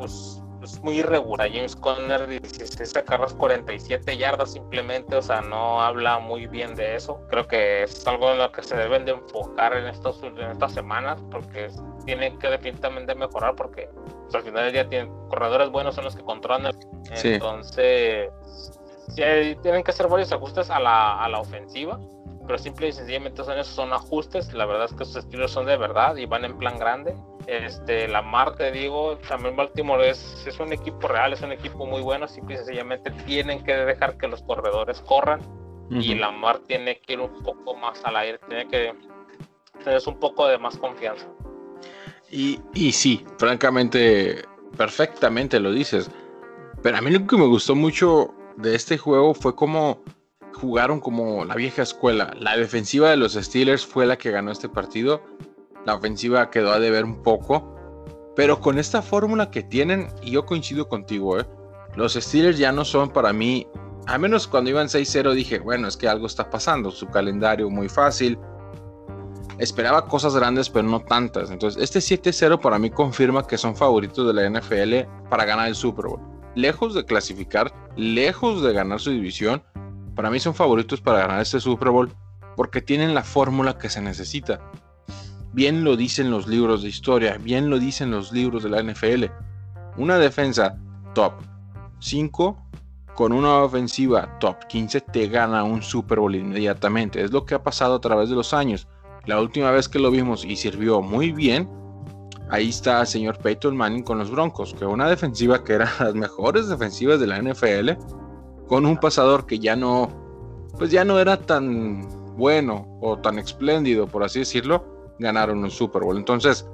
muy irregular. James Conner 16 carros 47 yardas simplemente, o sea, no habla muy bien de eso. Creo que es algo en lo que se deben de enfocar en, estos, en estas semanas, porque tienen que definitivamente mejorar, porque pues, al final del día tienen corredores buenos son los que controlan. Entonces, tienen que hacer varios ajustes a la, a la ofensiva, pero simple y sencillamente son esos son ajustes. La verdad es que sus estilos son de verdad y van en plan grande. Este, la Mar, te digo, también Baltimore es, es un equipo real, es un equipo muy bueno. Simple y sencillamente tienen que dejar que los corredores corran y la Mar tiene que ir un poco más al aire, tiene que tener un poco de más confianza. Y, y sí, francamente, perfectamente lo dices. Pero a mí lo que me gustó mucho de este juego fue como jugaron como la vieja escuela. La defensiva de los Steelers fue la que ganó este partido. La ofensiva quedó a deber un poco. Pero con esta fórmula que tienen, y yo coincido contigo, ¿eh? los Steelers ya no son para mí, a menos cuando iban 6-0 dije, bueno, es que algo está pasando, su calendario muy fácil, esperaba cosas grandes, pero no tantas. Entonces, este 7-0 para mí confirma que son favoritos de la NFL para ganar el Super Bowl. Lejos de clasificar, lejos de ganar su división, para mí son favoritos para ganar este Super Bowl porque tienen la fórmula que se necesita. Bien lo dicen los libros de historia, bien lo dicen los libros de la NFL. Una defensa top 5 con una ofensiva top 15 te gana un Super Bowl inmediatamente. Es lo que ha pasado a través de los años. La última vez que lo vimos y sirvió muy bien, ahí está el señor Peyton Manning con los Broncos, que una defensiva que era *laughs* las mejores defensivas de la NFL, con un pasador que ya no, pues ya no era tan bueno o tan espléndido, por así decirlo, ganaron un Super Bowl. Entonces,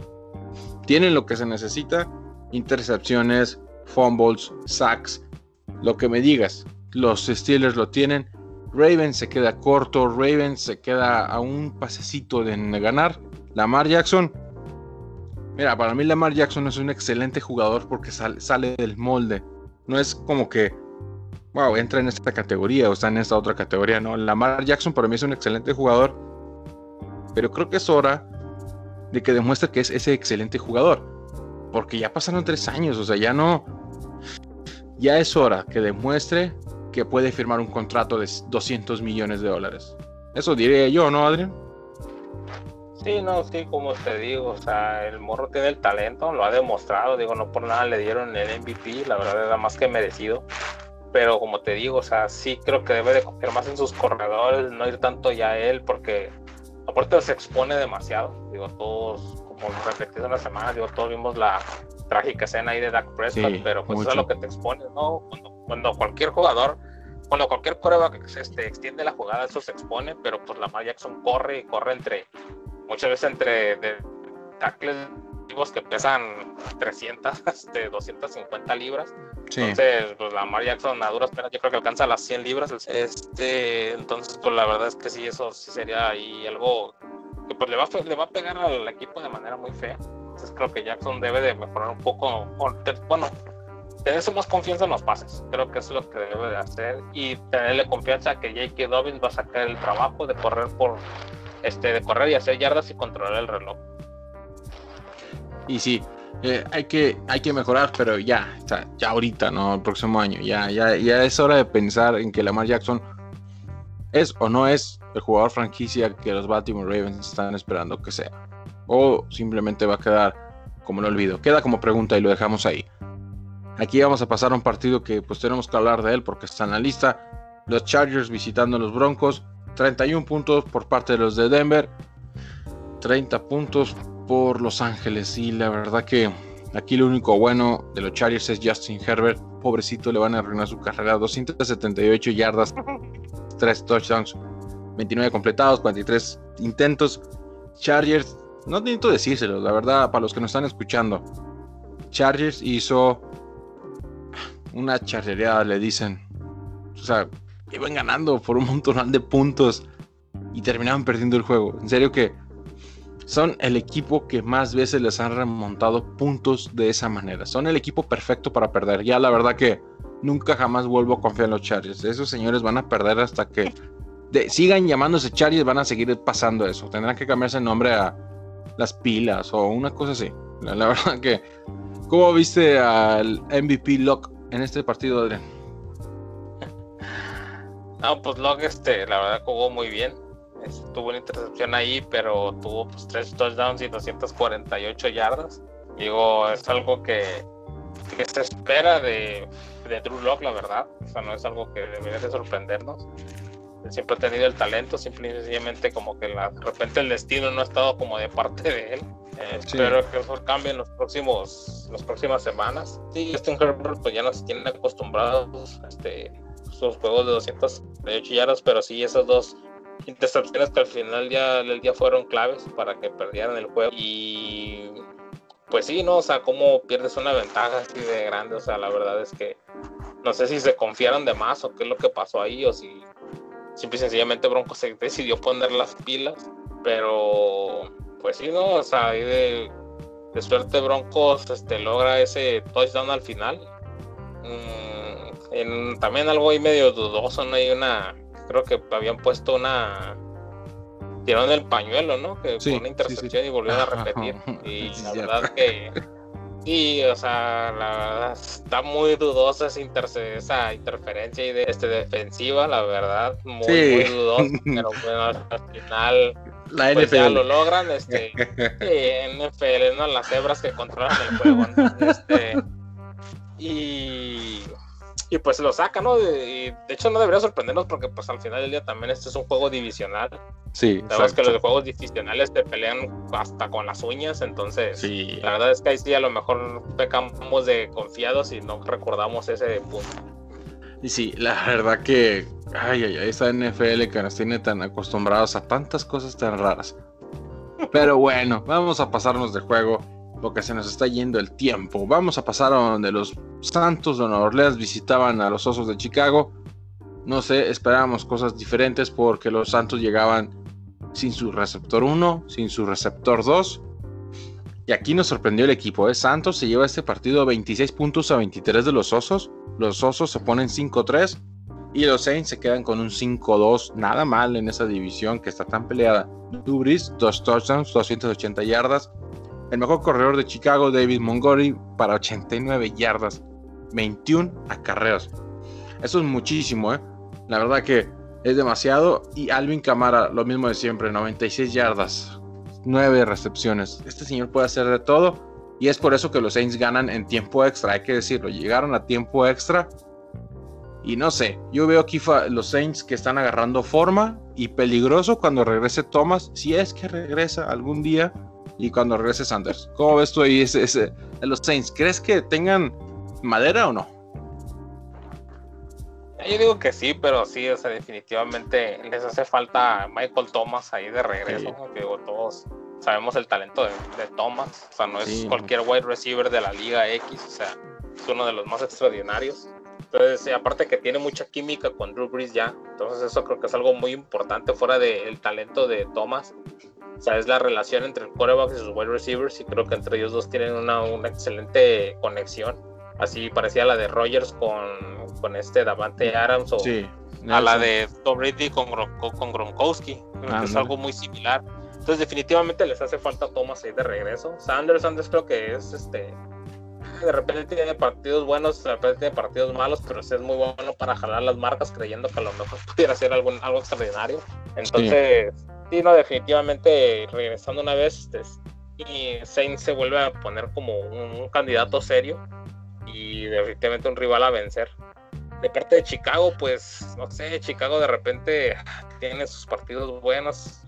tienen lo que se necesita, intercepciones, fumbles, sacks, lo que me digas. Los Steelers lo tienen Raven se queda corto, Raven se queda a un pasecito de ganar. Lamar Jackson, mira, para mí Lamar Jackson es un excelente jugador porque sale, del molde. No es como que, wow, entra en esta categoría o está en esta otra categoría. No, Lamar Jackson para mí es un excelente jugador. Pero creo que es hora de que demuestre que es ese excelente jugador. Porque ya pasaron tres años, o sea, ya no. Ya es hora que demuestre que puede firmar un contrato de 200 millones de dólares. Eso diría yo, ¿no, Adrián? Sí, no, sí, como te digo, o sea, el morro tiene el talento, lo ha demostrado, digo, no por nada le dieron el MVP, la verdad era más que merecido, pero como te digo, o sea, sí creo que debe de confiar más en sus corredores, no ir tanto ya a él, porque aparte se expone demasiado, digo, todos, como reflectí en la semana, digo, todos vimos la trágica escena ahí de Dak Prescott, pero pues eso es lo que te expone, ¿no? Cuando cuando cualquier jugador, cuando cualquier prueba que se este, extiende la jugada, eso se expone, pero pues Lamar Jackson corre y corre entre, muchas veces entre de, tackles que pesan 300, *laughs* este, 250 libras. Entonces, pues Lamar Jackson a duras penas yo creo que alcanza las 100 libras. Este, entonces, pues la verdad es que sí, eso sí sería ahí algo que pues le va, le va a pegar al equipo de manera muy fea. Entonces creo que Jackson debe de mejorar un poco, bueno, tener más confianza en los pases. Creo que eso es lo que debe de hacer y tenerle confianza que J.K. Dobbins va a sacar el trabajo de correr por este de correr y hacer yardas y controlar el reloj. Y sí, eh, hay, que, hay que mejorar, pero ya, ya ahorita, ¿no? El próximo año. Ya, ya, ya es hora de pensar en que Lamar Jackson es o no es el jugador franquicia que los Baltimore Ravens están esperando que sea. O simplemente va a quedar como no olvido. Queda como pregunta y lo dejamos ahí. Aquí vamos a pasar a un partido que pues tenemos que hablar de él porque está en la lista. Los Chargers visitando a los Broncos. 31 puntos por parte de los de Denver. 30 puntos por Los Ángeles. Y la verdad que aquí lo único bueno de los Chargers es Justin Herbert. pobrecito, le van a arruinar su carrera. 278 yardas, *laughs* 3 touchdowns, 29 completados, 43 intentos. Chargers, no necesito decírselo, la verdad, para los que nos están escuchando. Chargers hizo una charrería, le dicen. O sea, iban ganando por un montón de puntos y terminaban perdiendo el juego. En serio que son el equipo que más veces les han remontado puntos de esa manera. Son el equipo perfecto para perder. Ya la verdad que nunca jamás vuelvo a confiar en los Chargers. Esos señores van a perder hasta que sigan llamándose Chargers, van a seguir pasando eso. Tendrán que cambiarse el nombre a las pilas o una cosa así. La, *laughs* verdad que, ¿cómo viste al MVP Lock en este partido, Adrián? No, pues Lock, este, la verdad jugó muy bien tuvo una intercepción ahí, pero tuvo pues, tres touchdowns y 248 yardas. Digo, es algo que, que se espera de, de Drew Locke, la verdad. O sea, no es algo que debería de sorprendernos. siempre ha tenido el talento, simplemente y sencillamente como que la, de repente el destino no ha estado como de parte de él. Eh, espero que eso cambie en los próximos, las próximas semanas. Sí, Justin Herbert pues ya nos tienen acostumbrados este, sus juegos de 208 yardas, pero sí, esos dos intercepciones que al final ya del día fueron claves para que perdieran el juego. Y pues sí, ¿no? O sea, cómo pierdes una ventaja así de grande. O sea, la verdad es que no sé si se confiaron de más o qué es lo que pasó ahí o si simple y sencillamente Bronco se decidió poner las pilas. Pero pues sí, ¿no? O sea, ahí de, suerte Broncos este, logra ese touchdown al final. Mm, también algo ahí medio dudoso, ¿no? Hay una creo que habían puesto una tiraron el pañuelo, ¿no? Que fue una intercepción y volvieron a repetir. *laughs* Y la verdad que sí, o sea, la verdad está muy dudosa esa, esa interferencia y de, este, defensiva, la verdad, muy, muy dudosa, *laughs* pero bueno, al final la pues ya lo logran, este, *laughs* NFL, ¿no? Las cebras que controlan el juego, Este, y y pues lo saca, ¿no? Y de hecho no debería sorprendernos porque pues al final del día también este es un juego divisional. Sí. Sabes que los juegos divisionales te pelean hasta con las uñas, entonces sí. la verdad es que ahí sí a lo mejor pecamos de confiados y no recordamos ese punto. Y sí, la verdad que, ay, ay, ay, esa NFL que nos tiene tan acostumbrados a tantas cosas tan raras. Pero bueno, vamos a pasarnos de juego porque se nos está yendo el tiempo. Vamos a pasar a donde los Santos de Nueva Orleans visitaban a los Osos de Chicago. No sé, esperábamos cosas diferentes porque los Santos llegaban sin su receptor 1, sin su receptor 2. Y aquí nos sorprendió el equipo. ¿eh? Santos se lleva este partido 26 puntos a 23 de los Osos. Los Osos se ponen 5-3 y los Saints se quedan con un 5-2. Nada mal en esa división que está tan peleada. Dubris, dos touchdowns, 280 yardas. El mejor corredor de Chicago, David Montgomery, para 89 yardas, 21 acarreos. Eso es muchísimo, ¿eh? La verdad que es demasiado. Y Alvin Camara, lo mismo de siempre, 96 yardas, 9 recepciones. Este señor puede hacer de todo. Y es por eso que los Saints ganan en tiempo extra, hay que decirlo. Llegaron a tiempo extra. Y no sé, yo veo aquí los Saints que están agarrando forma y peligroso cuando regrese Thomas, si es que regresa algún día y cuando regrese Sanders. ¿Cómo ves tú ahí ese, ese, los Saints? ¿Crees que tengan madera o no? Yo digo que sí, pero sí, o sea, definitivamente les hace falta Michael Thomas ahí de regreso. Digo, todos sabemos el talento de, Thomas, o sea, no es cualquier wide receiver de la Liga X, o sea, es uno de los más extraordinarios. Entonces, aparte que tiene mucha química con Drew Brees ya, entonces eso creo que es algo muy importante fuera del talento de Thomas. O sea, es la relación entre el quarterback y sus wide receivers y creo que entre ellos dos tienen una, una excelente conexión. Así parecía la de Rogers con, con este Davante Adams o a la de Tom Brady con, con Gronkowski. es algo muy similar. Entonces definitivamente les hace falta Thomas ahí de regreso. Sanders, Sanders creo que es este de repente tiene partidos buenos, de repente tiene partidos malos, pero sí es muy bueno para jalar las marcas creyendo que a lo mejor *laughs* pudiera ser algo, algo extraordinario. Entonces, sí, no, definitivamente regresando una vez, este, y Saints se vuelve a poner como un, candidato serio y definitivamente un rival a vencer. De parte de Chicago, pues no sé, Chicago de repente *laughs* tiene sus partidos buenos.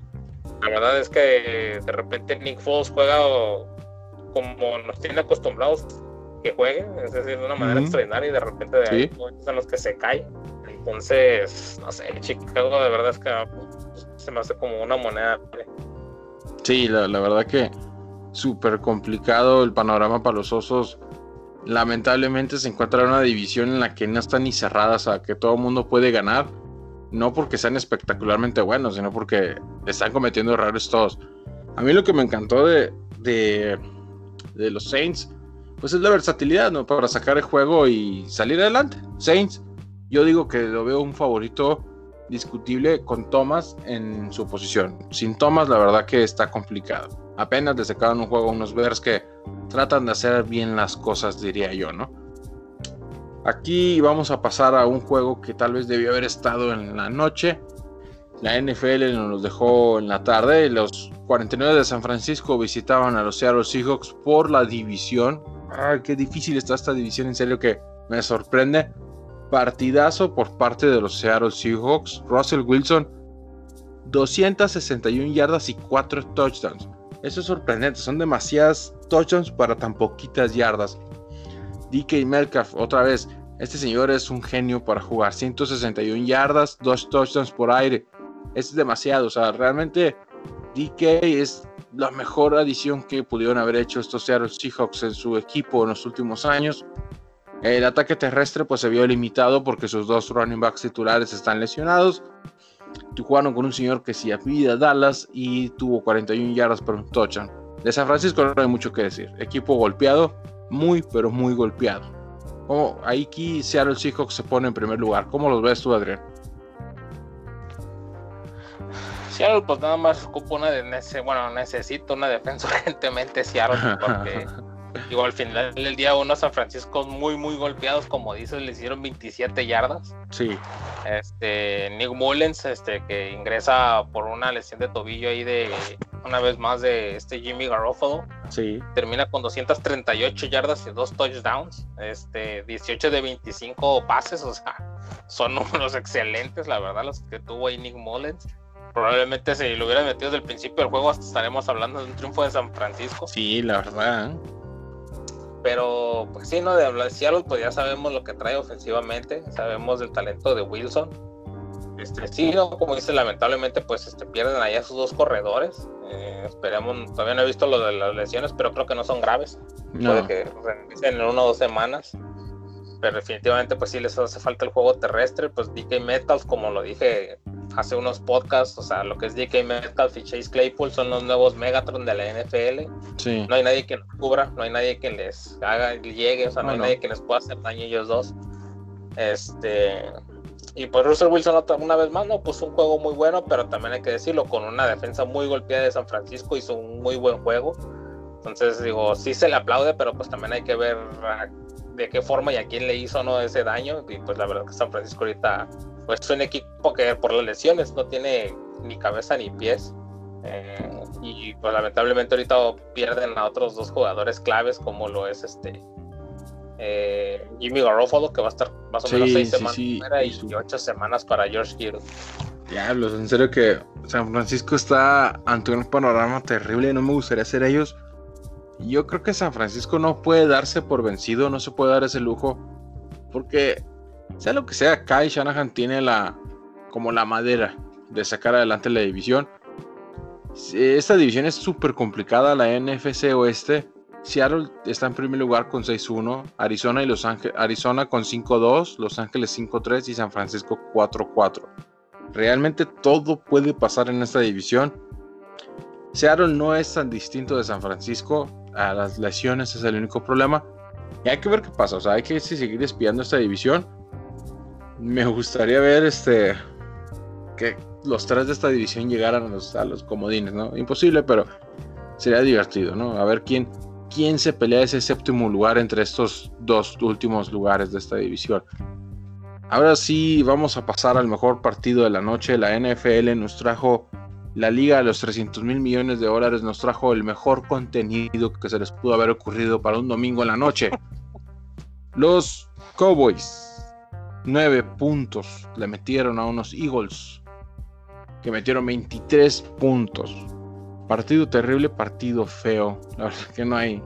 La verdad es que de repente Nick Foles juega como nos tiene acostumbrados que juegue, es decir, de una manera Ujú. extraordinaria y de repente de ahí Sí. momentos en los que se cae. Entonces, no sé, Chicago de verdad es que se me hace como una moneda. Sí, la, verdad que súper complicado el panorama para los osos. Lamentablemente se encuentra en una división en la que no está ni cerrada, o que todo el mundo puede ganar. No porque sean espectacularmente buenos, sino porque están cometiendo errores todos. A mí lo que me encantó de, de, de los Saints, pues es la versatilidad, ¿no? Para sacar el juego y salir adelante. Saints, yo digo que lo veo un favorito discutible con Thomas en su posición. Sin Thomas, la verdad que está complicado. Apenas le un juego unos Bears que tratan de hacer bien las cosas, diría yo, ¿no? Aquí vamos a pasar a un juego que tal vez debió haber estado en la noche. La NFL nos dejó en la tarde. Los 49 de San Francisco visitaban a los Seattle Seahawks por la división. Ay, qué difícil está esta división, en serio que me sorprende. Partidazo por parte de los Seattle Seahawks. Russell Wilson, 261 yardas y 4 touchdowns. Eso es sorprendente, son demasiadas touchdowns para tan poquitas yardas. DK Metcalf, otra vez, este señor es un genio para jugar. 161 yardas, 2 touchdowns por aire. Es demasiado, o sea, realmente DK es la mejor adición que pudieron haber hecho estos Seattle Seahawks en su equipo en los últimos años. El ataque terrestre pues se vio limitado porque sus dos running backs titulares están lesionados. Jugaron con un señor que se apellida Dallas y tuvo 41 yardas por un touchdown. De San Francisco no hay mucho que decir. Equipo golpeado, muy pero muy golpeado. Como aquí Seattle Seahawks se pone en primer lugar. ¿Cómo los ves tú, Adrián? Seattle pues nada más ocupa una de nece- bueno, necesito una defensa *laughs* urgentemente Seattle porque *laughs* digo al final del día uno San Francisco muy muy golpeados como dices le hicieron 27 yardas. Sí, este Nick Mullens este que ingresa por una lesión de tobillo ahí de una vez más de este Jimmy Garoppolo. Sí. termina con 238 yardas y dos touchdowns. Este 18 de 25 pases o sea son *laughs* números excelentes la verdad los que tuvo ahí Nick Mullens. Probablemente si lo hubieran metido desde el principio del juego hasta estaremos hablando de un triunfo de San Francisco. Sí, la verdad. Pero pues sí, ¿no? De hablar de Seattle, pues ya sabemos lo que trae ofensivamente, sabemos del talento de Wilson. Este, sí, ¿no? como dice, lamentablemente, pues este, pierden allá sus dos corredores. Eh, esperemos, todavía no he visto lo de las lesiones, pero creo que no son graves. No. Puede que en una o dos semanas. Pero definitivamente, pues sí les hace falta el juego terrestre. Pues DK Metcalf, como lo dije hace unos podcasts, o sea, lo que es DK Metcalf y Chase Claypool son los nuevos Megatron de la NFL Sí. no hay nadie que los cubra, no hay nadie que les haga, llegue, o sea, no, No, hay no. nadie que les pueda hacer daño ellos dos. Este, y pues Russell Wilson otra- una vez más, no, puso un juego muy bueno, pero también hay que decirlo, con una defensa muy golpeada de San Francisco, hizo un muy buen juego. Entonces, digo, sí se le aplaude, pero pues también hay que ver de qué forma y a quién le hizo no ese daño. Y pues la verdad que San Francisco ahorita, pues es un equipo que por las lesiones no tiene ni cabeza ni pies. Eh, y pues lamentablemente ahorita pierden a otros dos jugadores claves como lo es este eh, Jimmy Garoppolo que va a estar más o Sí, menos seis sí, semanas sí, fuera y y, su- y ocho semanas para George Kittle. Diablos, en serio que San Francisco está ante un panorama terrible, no me gustaría ser ellos. Yo creo que San Francisco no puede darse por vencido, no se puede dar ese lujo, porque sea lo que sea, Kai Shanahan tiene la como la madera de sacar adelante la división. Esta división es súper complicada, la NFC Oeste. Seattle está en primer lugar con 6-1, Arizona y Los Ángeles, Arizona con 5-2, Los Ángeles 5-3 y San Francisco 4-4. Realmente todo puede pasar en esta división. Seattle no es tan distinto de San Francisco. A las lesiones es el único problema. Y hay que ver qué pasa. O sea, hay que seguir espiando esta división. Me gustaría ver este que los tres de esta división llegaran a los, a los comodines, ¿no? Imposible, pero sería divertido, ¿no? A ver quién, quién se pelea ese séptimo lugar entre estos dos últimos lugares de esta división. Ahora sí, vamos a pasar al mejor partido de la noche. La NFL nos trajo la liga de los 300 mil millones de dólares, nos trajo el mejor contenido que se les pudo haber ocurrido para un domingo en la noche. Los Cowboys, 9 puntos, le metieron a unos Eagles que metieron 23 puntos. Partido terrible, partido feo. La verdad que no hay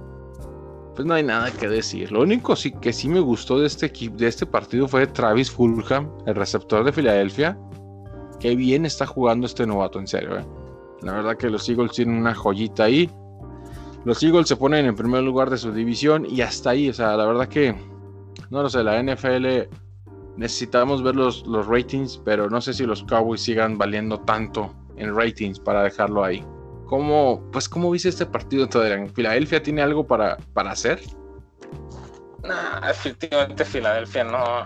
pues no hay nada que decir. Lo único sí, que sí me gustó de este de este partido fue Travis Fulham, el receptor de Filadelfia. Qué bien está jugando este novato, en serio. ¿eh? La verdad que los Eagles tienen una joyita ahí. Los Eagles se ponen en primer lugar de su división y hasta ahí. O sea, la verdad que, no lo sé, la NFL necesitamos ver los, los ratings, pero no sé si los Cowboys sigan valiendo tanto en ratings para dejarlo ahí. ¿Cómo, pues, ¿cómo viste este partido, Adrián? ¿Filadelfia tiene algo para, para hacer? Nah, efectivamente Filadelfia no.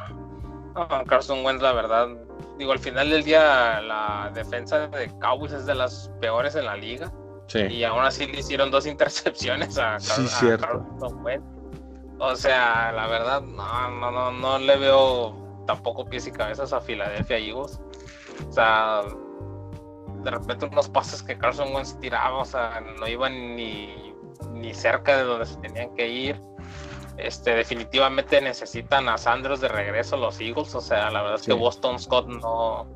no. Carson Wentz, la verdad. Digo, al final del día, la defensa de Cowboys es de las peores en la liga. Sí. Y aún así le hicieron dos intercepciones a, Sí, a cierto. Carson Wentz. O sea, la verdad, no, no, no, no le veo tampoco pies y cabezas a Filadelfia Eagles. O sea, de repente unos pases que Carson Wentz tiraba, o sea, no iban ni, ni cerca de donde se tenían que ir. Este, definitivamente necesitan a Sanders de regreso los Eagles. O sea, la verdad es Sí. que Boston Scott no.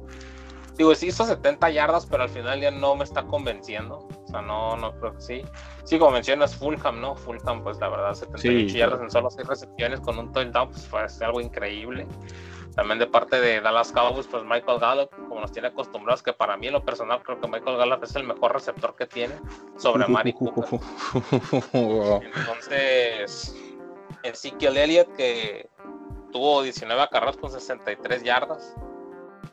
Digo, sí hizo 70 yardas, pero al final ya no me está convenciendo. O sea, no, no creo que sí. Sí, como mencionas, Fulham, ¿no? Fulham, pues la verdad, 78 Sí, yardas en solo 6 recepciones con un touchdown, pues fue algo increíble. También de parte de Dallas Cowboys, pues Michael Gallup, como nos tiene acostumbrados, que para mí en lo personal creo que Michael Gallup es el mejor receptor que tiene sobre *laughs* Mari Cooper. *laughs* Entonces, Ezekiel Elliott que tuvo 19 acarreos con 63 yardas.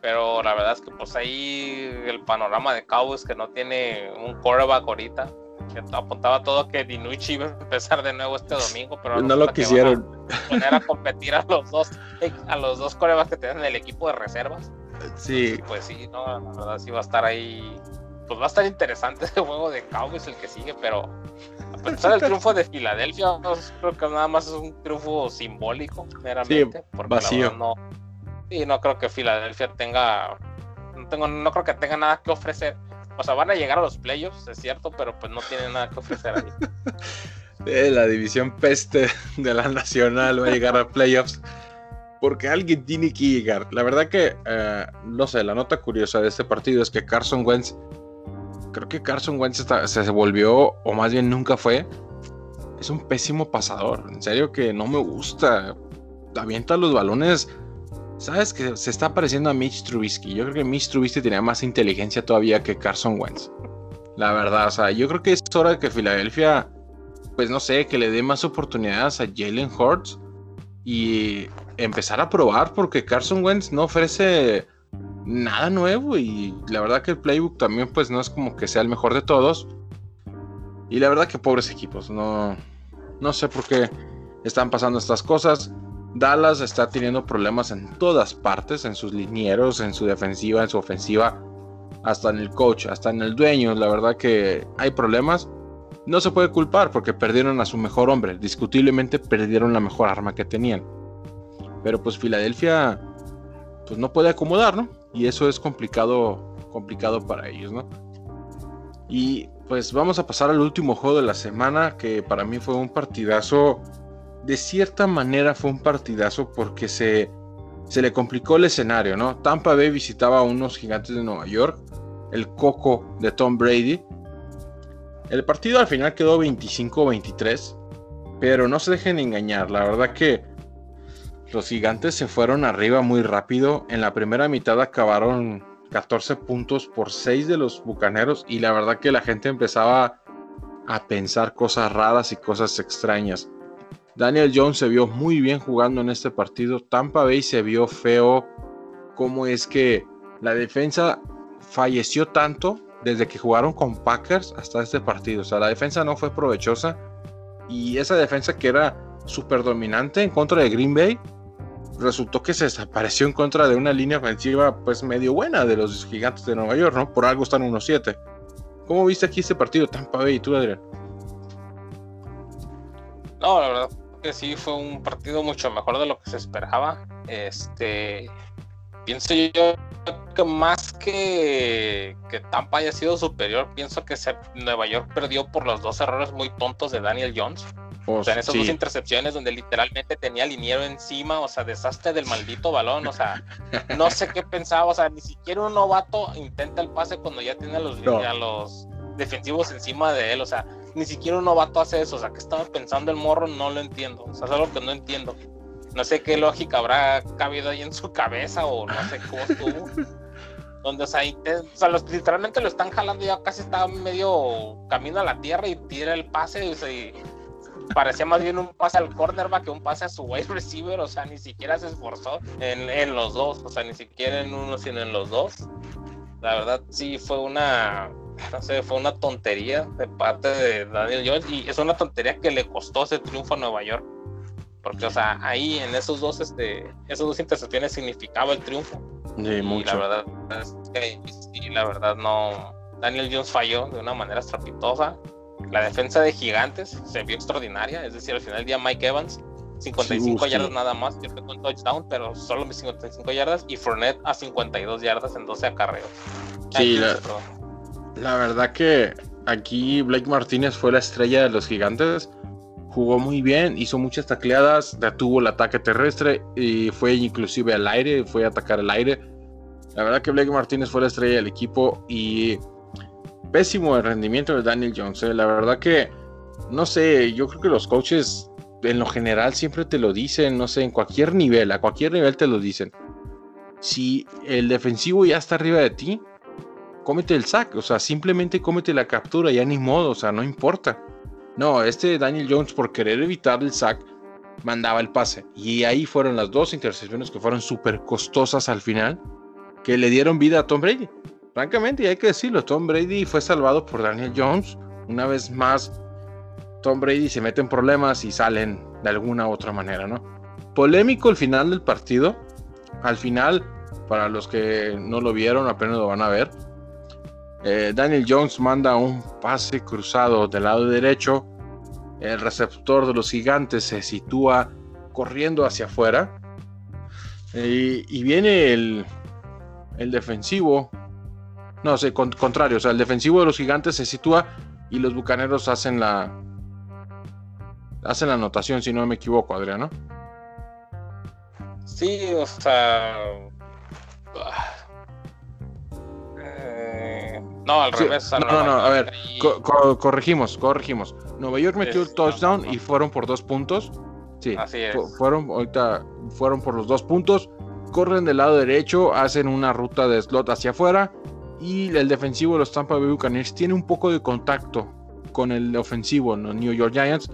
Pero la verdad es que pues ahí el panorama de Cowboys que no tiene un quarterback ahorita. Que apuntaba todo que Dinucci iba a empezar de nuevo este domingo, pero no lo que van a quisieron. Poner a competir a los dos, a los dos quarterbacks que tienen en el equipo de reservas. Sí, Pues sí, no, la verdad sí va a estar ahí. Pues va a estar interesante *laughs* ese juego de Cowboys el que sigue, pero a pesar del triunfo de Filadelfia, creo que nada más es un triunfo simbólico, meramente. porque la vacío. no, sí, no creo que Filadelfia tenga, no tengo, no creo que tenga nada que ofrecer. O sea, van a llegar a los playoffs, es cierto, pero pues no tienen nada que ofrecer ahí. *laughs* eh, la división peste de la nacional va a llegar a playoffs. Porque alguien tiene que llegar. La verdad que, eh, no sé, la nota curiosa de este partido es que Carson Wentz, creo que Carson Wentz se volvió, o más bien nunca fue, es un pésimo pasador. En serio que no me gusta. Avienta los balones. Sabes que se está pareciendo a Mitch Trubisky. Yo creo que Mitch Trubisky tenía más inteligencia todavía que Carson Wentz. La verdad, o sea, yo creo que es hora de que Filadelfia, pues no sé, que le dé más oportunidades a Jalen Hurts y empezar a probar porque Carson Wentz no ofrece nada nuevo y la verdad que el playbook también pues no es como que sea el mejor de todos. Y la verdad que pobres equipos, no, no sé por qué están pasando estas cosas. Dallas está teniendo problemas en todas partes, en sus linieros, en su defensiva, en su ofensiva, hasta en el coach, hasta en el dueño. La verdad que hay problemas. No se puede culpar porque perdieron a su mejor hombre. Discutiblemente perdieron la mejor arma que tenían. Pero pues Filadelfia pues no puede acomodar, ¿no? Y eso es complicado, complicado para ellos, ¿no? Y pues vamos a pasar al último juego de la semana, que para mí fue un partidazo. De cierta manera fue un partidazo porque se, se le complicó el escenario, ¿no? Tampa Bay visitaba a unos gigantes de Nueva York, el coco de Tom Brady. El partido al final quedó 25-23, pero no se dejen engañar, la verdad que los gigantes se fueron arriba muy rápido. En la primera mitad acabaron 14 puntos por 6 de los bucaneros y la verdad que la gente empezaba a pensar cosas raras y cosas extrañas. Daniel Jones se vio muy bien jugando en este partido. Tampa Bay se vio feo. Cómo es que la defensa falleció tanto desde que jugaron con Packers hasta este partido. O sea, la defensa no fue provechosa. Y esa defensa que era súper dominante en contra de Green Bay, resultó que se desapareció en contra de una línea ofensiva pues medio buena de los gigantes de Nueva York, ¿no? Por algo están 1-7. ¿Cómo viste aquí este partido? Tampa Bay y tú, Adrián. No, la verdad que sí fue un partido mucho mejor de lo que se esperaba. Este, pienso yo que más que que Tampa haya sido superior, pienso que Nueva York perdió por los dos errores muy tontos de Daniel Jones. O sea, en esas Sí. dos intercepciones donde literalmente tenía liniero encima, o sea, desastre del maldito balón, o sea, *laughs* no sé qué pensaba, o sea, ni siquiera un novato intenta el pase cuando ya tiene a los, No. a los defensivos encima de él, o sea, ni siquiera un novato hace eso. O sea, ¿qué estaba pensando el morro? No lo entiendo. O sea, es algo que no entiendo. No sé qué lógica habrá cabido ahí en su cabeza o no sé cómo estuvo. *laughs* donde, o sea, o sea literalmente lo están jalando, ya casi está medio camino a la tierra y tira el pase y, parecía más bien un pase al cornerback que un pase a su wide receiver, o sea, ni siquiera se esforzó en, en los dos, o sea, ni siquiera en uno, sino en los dos. La verdad, sí fue una, no sé, fue una tontería de parte de Daniel Jones y es una tontería que le costó ese triunfo a Nueva York. Porque, o sea, ahí en esos dos, este, esos dos intercepciones significaba el triunfo. Sí, mucho. Y la verdad es que, sí, la verdad no. Daniel Jones falló de una manera estrepitosa. La defensa de Gigantes se vio extraordinaria. Es decir, al final del día, Mike Evans, 55 yardas nada más, que fue un touchdown, pero solo 55 yardas. Y Fournette a 52 yardas en 12 acarreos. Sí, la, la verdad que aquí Blake Martínez fue la estrella de los Gigantes jugó muy bien, hizo muchas tacleadas, detuvo el ataque terrestre y fue inclusive al aire, fue a atacar el aire. La verdad que Blake Martínez fue la estrella del equipo y pésimo el rendimiento de Daniel Jones. ¿eh? La verdad que, no sé, yo creo que los coaches en lo general siempre te lo dicen, no sé, en cualquier nivel, a cualquier nivel te lo dicen. Si el defensivo ya está arriba de ti, cómete el sack, o sea, simplemente cómete la captura, ya ni modo, o sea, no importa. No, este Daniel Jones por querer evitar el sack mandaba el pase. Y ahí fueron las dos intercepciones que fueron súper costosas al final, que le dieron vida a Tom Brady. Francamente, y hay que decirlo, Tom Brady fue salvado por Daniel Jones. Una vez más, Tom Brady se mete en problemas y salen de alguna u otra manera, ¿no? Polémico el final del partido. Al final, para los que no lo vieron, apenas lo van a ver. Eh, Daniel Jones manda un pase cruzado del lado derecho el receptor de los gigantes se sitúa corriendo hacia afuera. Y, viene el, el, defensivo. No sé, contrario. O sea, el defensivo de los gigantes se sitúa y los bucaneros hacen la. Hacen la anotación, si no me equivoco, Adriano. Sí, o sea. No, al revés. No, no, no, a ver, corregimos, corregimos. Nueva York metió el touchdown y fueron por dos puntos. Sí, Así es. fueron, ahorita fueron por los dos puntos. Corren del lado derecho, hacen una ruta de slot hacia afuera. Y el defensivo de los Tampa Bay Buccaneers tiene un poco de contacto con el ofensivo, los New York Giants.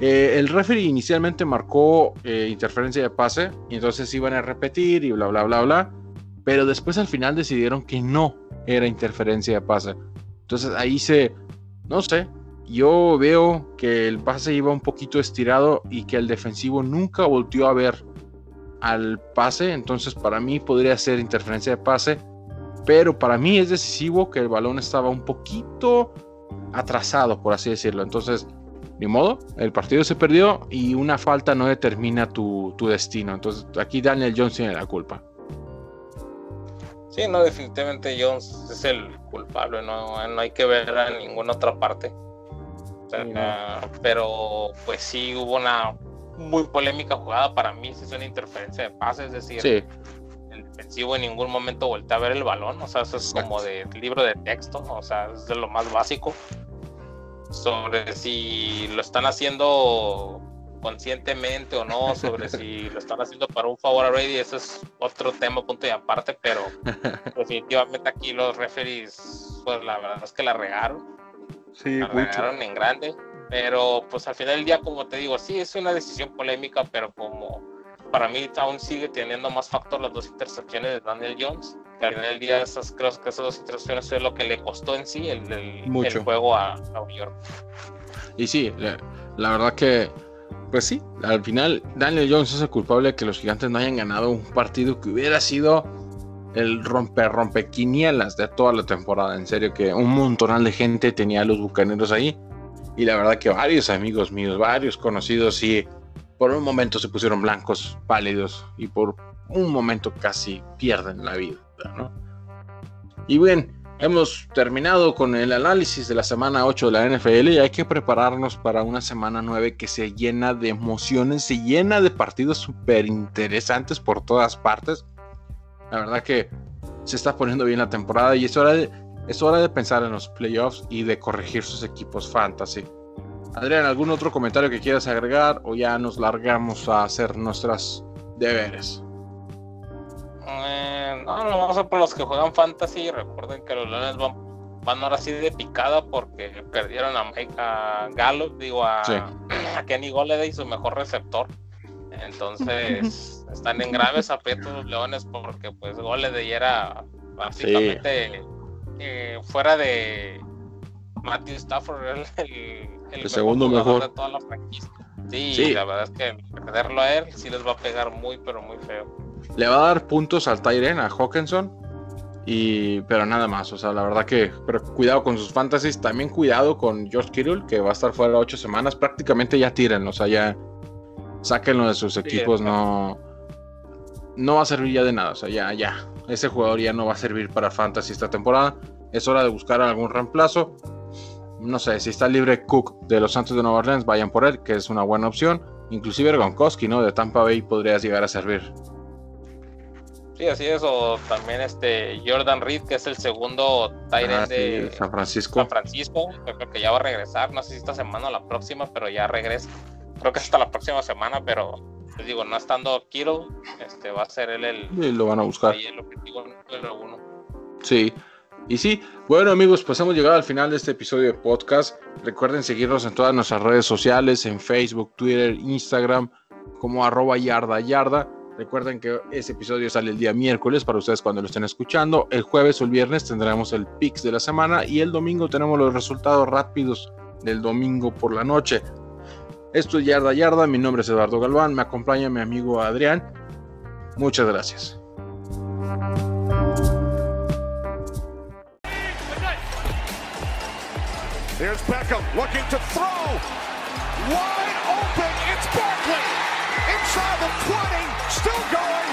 Eh, el referee inicialmente marcó eh, interferencia de pase y entonces iban a repetir y bla, bla, bla, bla. Pero después al final decidieron que no, era interferencia de pase. Entonces ahí se, no sé, yo veo que el pase iba un poquito estirado y que el defensivo nunca volteó a ver al pase, entonces para mí podría ser interferencia de pase, pero para mí es decisivo que el balón estaba un poquito atrasado, por así decirlo. Entonces, ni modo, el partido se perdió y una falta no determina tu, tu destino. Entonces, aquí Daniel Jones tiene la culpa. Sí, no, definitivamente Jones es el culpable, no, no hay que ver a ninguna otra parte. Pero pues sí hubo una muy polémica jugada para mí, si es una interferencia de pase, es decir, el defensivo en ningún momento voltea a ver el balón, o sea, eso es como de libro de texto, o sea, es de lo más básico. Sobre si lo están haciendo conscientemente o no, sobre si *laughs* lo están haciendo para un favor a Brady, eso es otro tema, punto y aparte, pero *laughs* definitivamente aquí los referees, pues la verdad es que la regaron. Sí, la regaron en grande, pero pues al final del día, como te digo, sí es una decisión polémica, pero como para mí aún sigue teniendo más factor las dos intercepciones de Daniel Jones. Que al final del día, esas, creo que esas dos intercepciones es lo que le costó en sí el, el, juego a, New York. Y sí, la verdad que pues sí, al final Daniel Jones es el culpable de que los gigantes no hayan ganado un partido que hubiera sido el romper rompequinielas de toda la temporada. En serio, que un montonal de gente tenía a los bucaneros ahí. Y la verdad que varios amigos míos, varios conocidos, sí, por un momento se pusieron blancos, pálidos, y por un momento casi pierden la vida, ¿no? Y bien, Hemos terminado con el análisis de la semana 8 de la NFL y hay que prepararnos para una semana 9 que se llena de emociones, se llena de partidos súper interesantes por todas partes. La verdad que se está poniendo bien la temporada y es hora de es hora de pensar en los playoffs y de corregir sus equipos fantasy. Adrián, ¿algún otro comentario que quieras agregar o ya nos largamos a hacer nuestras deberes? Eh, no, no vamos a por los que juegan fantasy. Recuerden que los Leones van, van ahora sí de picada porque perdieron a, Mike, a Gallup, digo a, *clears throat* a Kenny Golladay, su mejor receptor. Entonces *laughs* están en graves aprietos los Leones porque pues Golladay era básicamente eh, fuera de Matthew Stafford, el, el, el segundo mejor de toda la franquicia. Sí, la verdad es que perderlo a él sí les va a pegar muy, pero muy feo. Le va a dar puntos al Tyren, a Hawkinson, y, pero nada más. O sea, la verdad que pero cuidado con sus fantasies. También cuidado con George Kittle, que va a estar fuera ocho semanas. Prácticamente ya tiren, o sea, ya sáquenlo de sus equipos. no, no va a servir ya de nada. O sea, ya, ya. Ese jugador ya no va a servir para fantasy esta temporada. Es hora de buscar algún reemplazo no sé, si está libre Cook de los Santos de Nueva Orleans, vayan por él, que es una buena opción. Inclusive Gronkowski, ¿no? De Tampa Bay podrías llegar a servir. Sí, así es, o también este Jordan Reed, que es el segundo Tyrant ah, de San Francisco. San Francisco, creo que ya va a regresar, no sé si esta semana o la próxima, pero ya regresa. Creo que hasta la próxima semana, pero les digo, no estando Kittle, este va a ser él el, y lo van a buscar. el objetivo número uno. Sí, y sí, bueno amigos, pues hemos llegado al final de este episodio de podcast. Recuerden seguirnos en todas nuestras redes sociales, en Facebook, Twitter, Instagram, como arroba yarda yarda. Recuerden que ese episodio sale el día miércoles para ustedes cuando lo estén escuchando. El jueves o el viernes tendremos el Pix de la semana y el domingo tenemos los resultados rápidos del domingo por la noche. Esto es Yarda Yarda, mi nombre es Eduardo Galván, me acompaña mi amigo Adrián. Muchas gracias. Here's Beckham looking to throw. Wide open. It's Barkley. Inside the 20. Still going.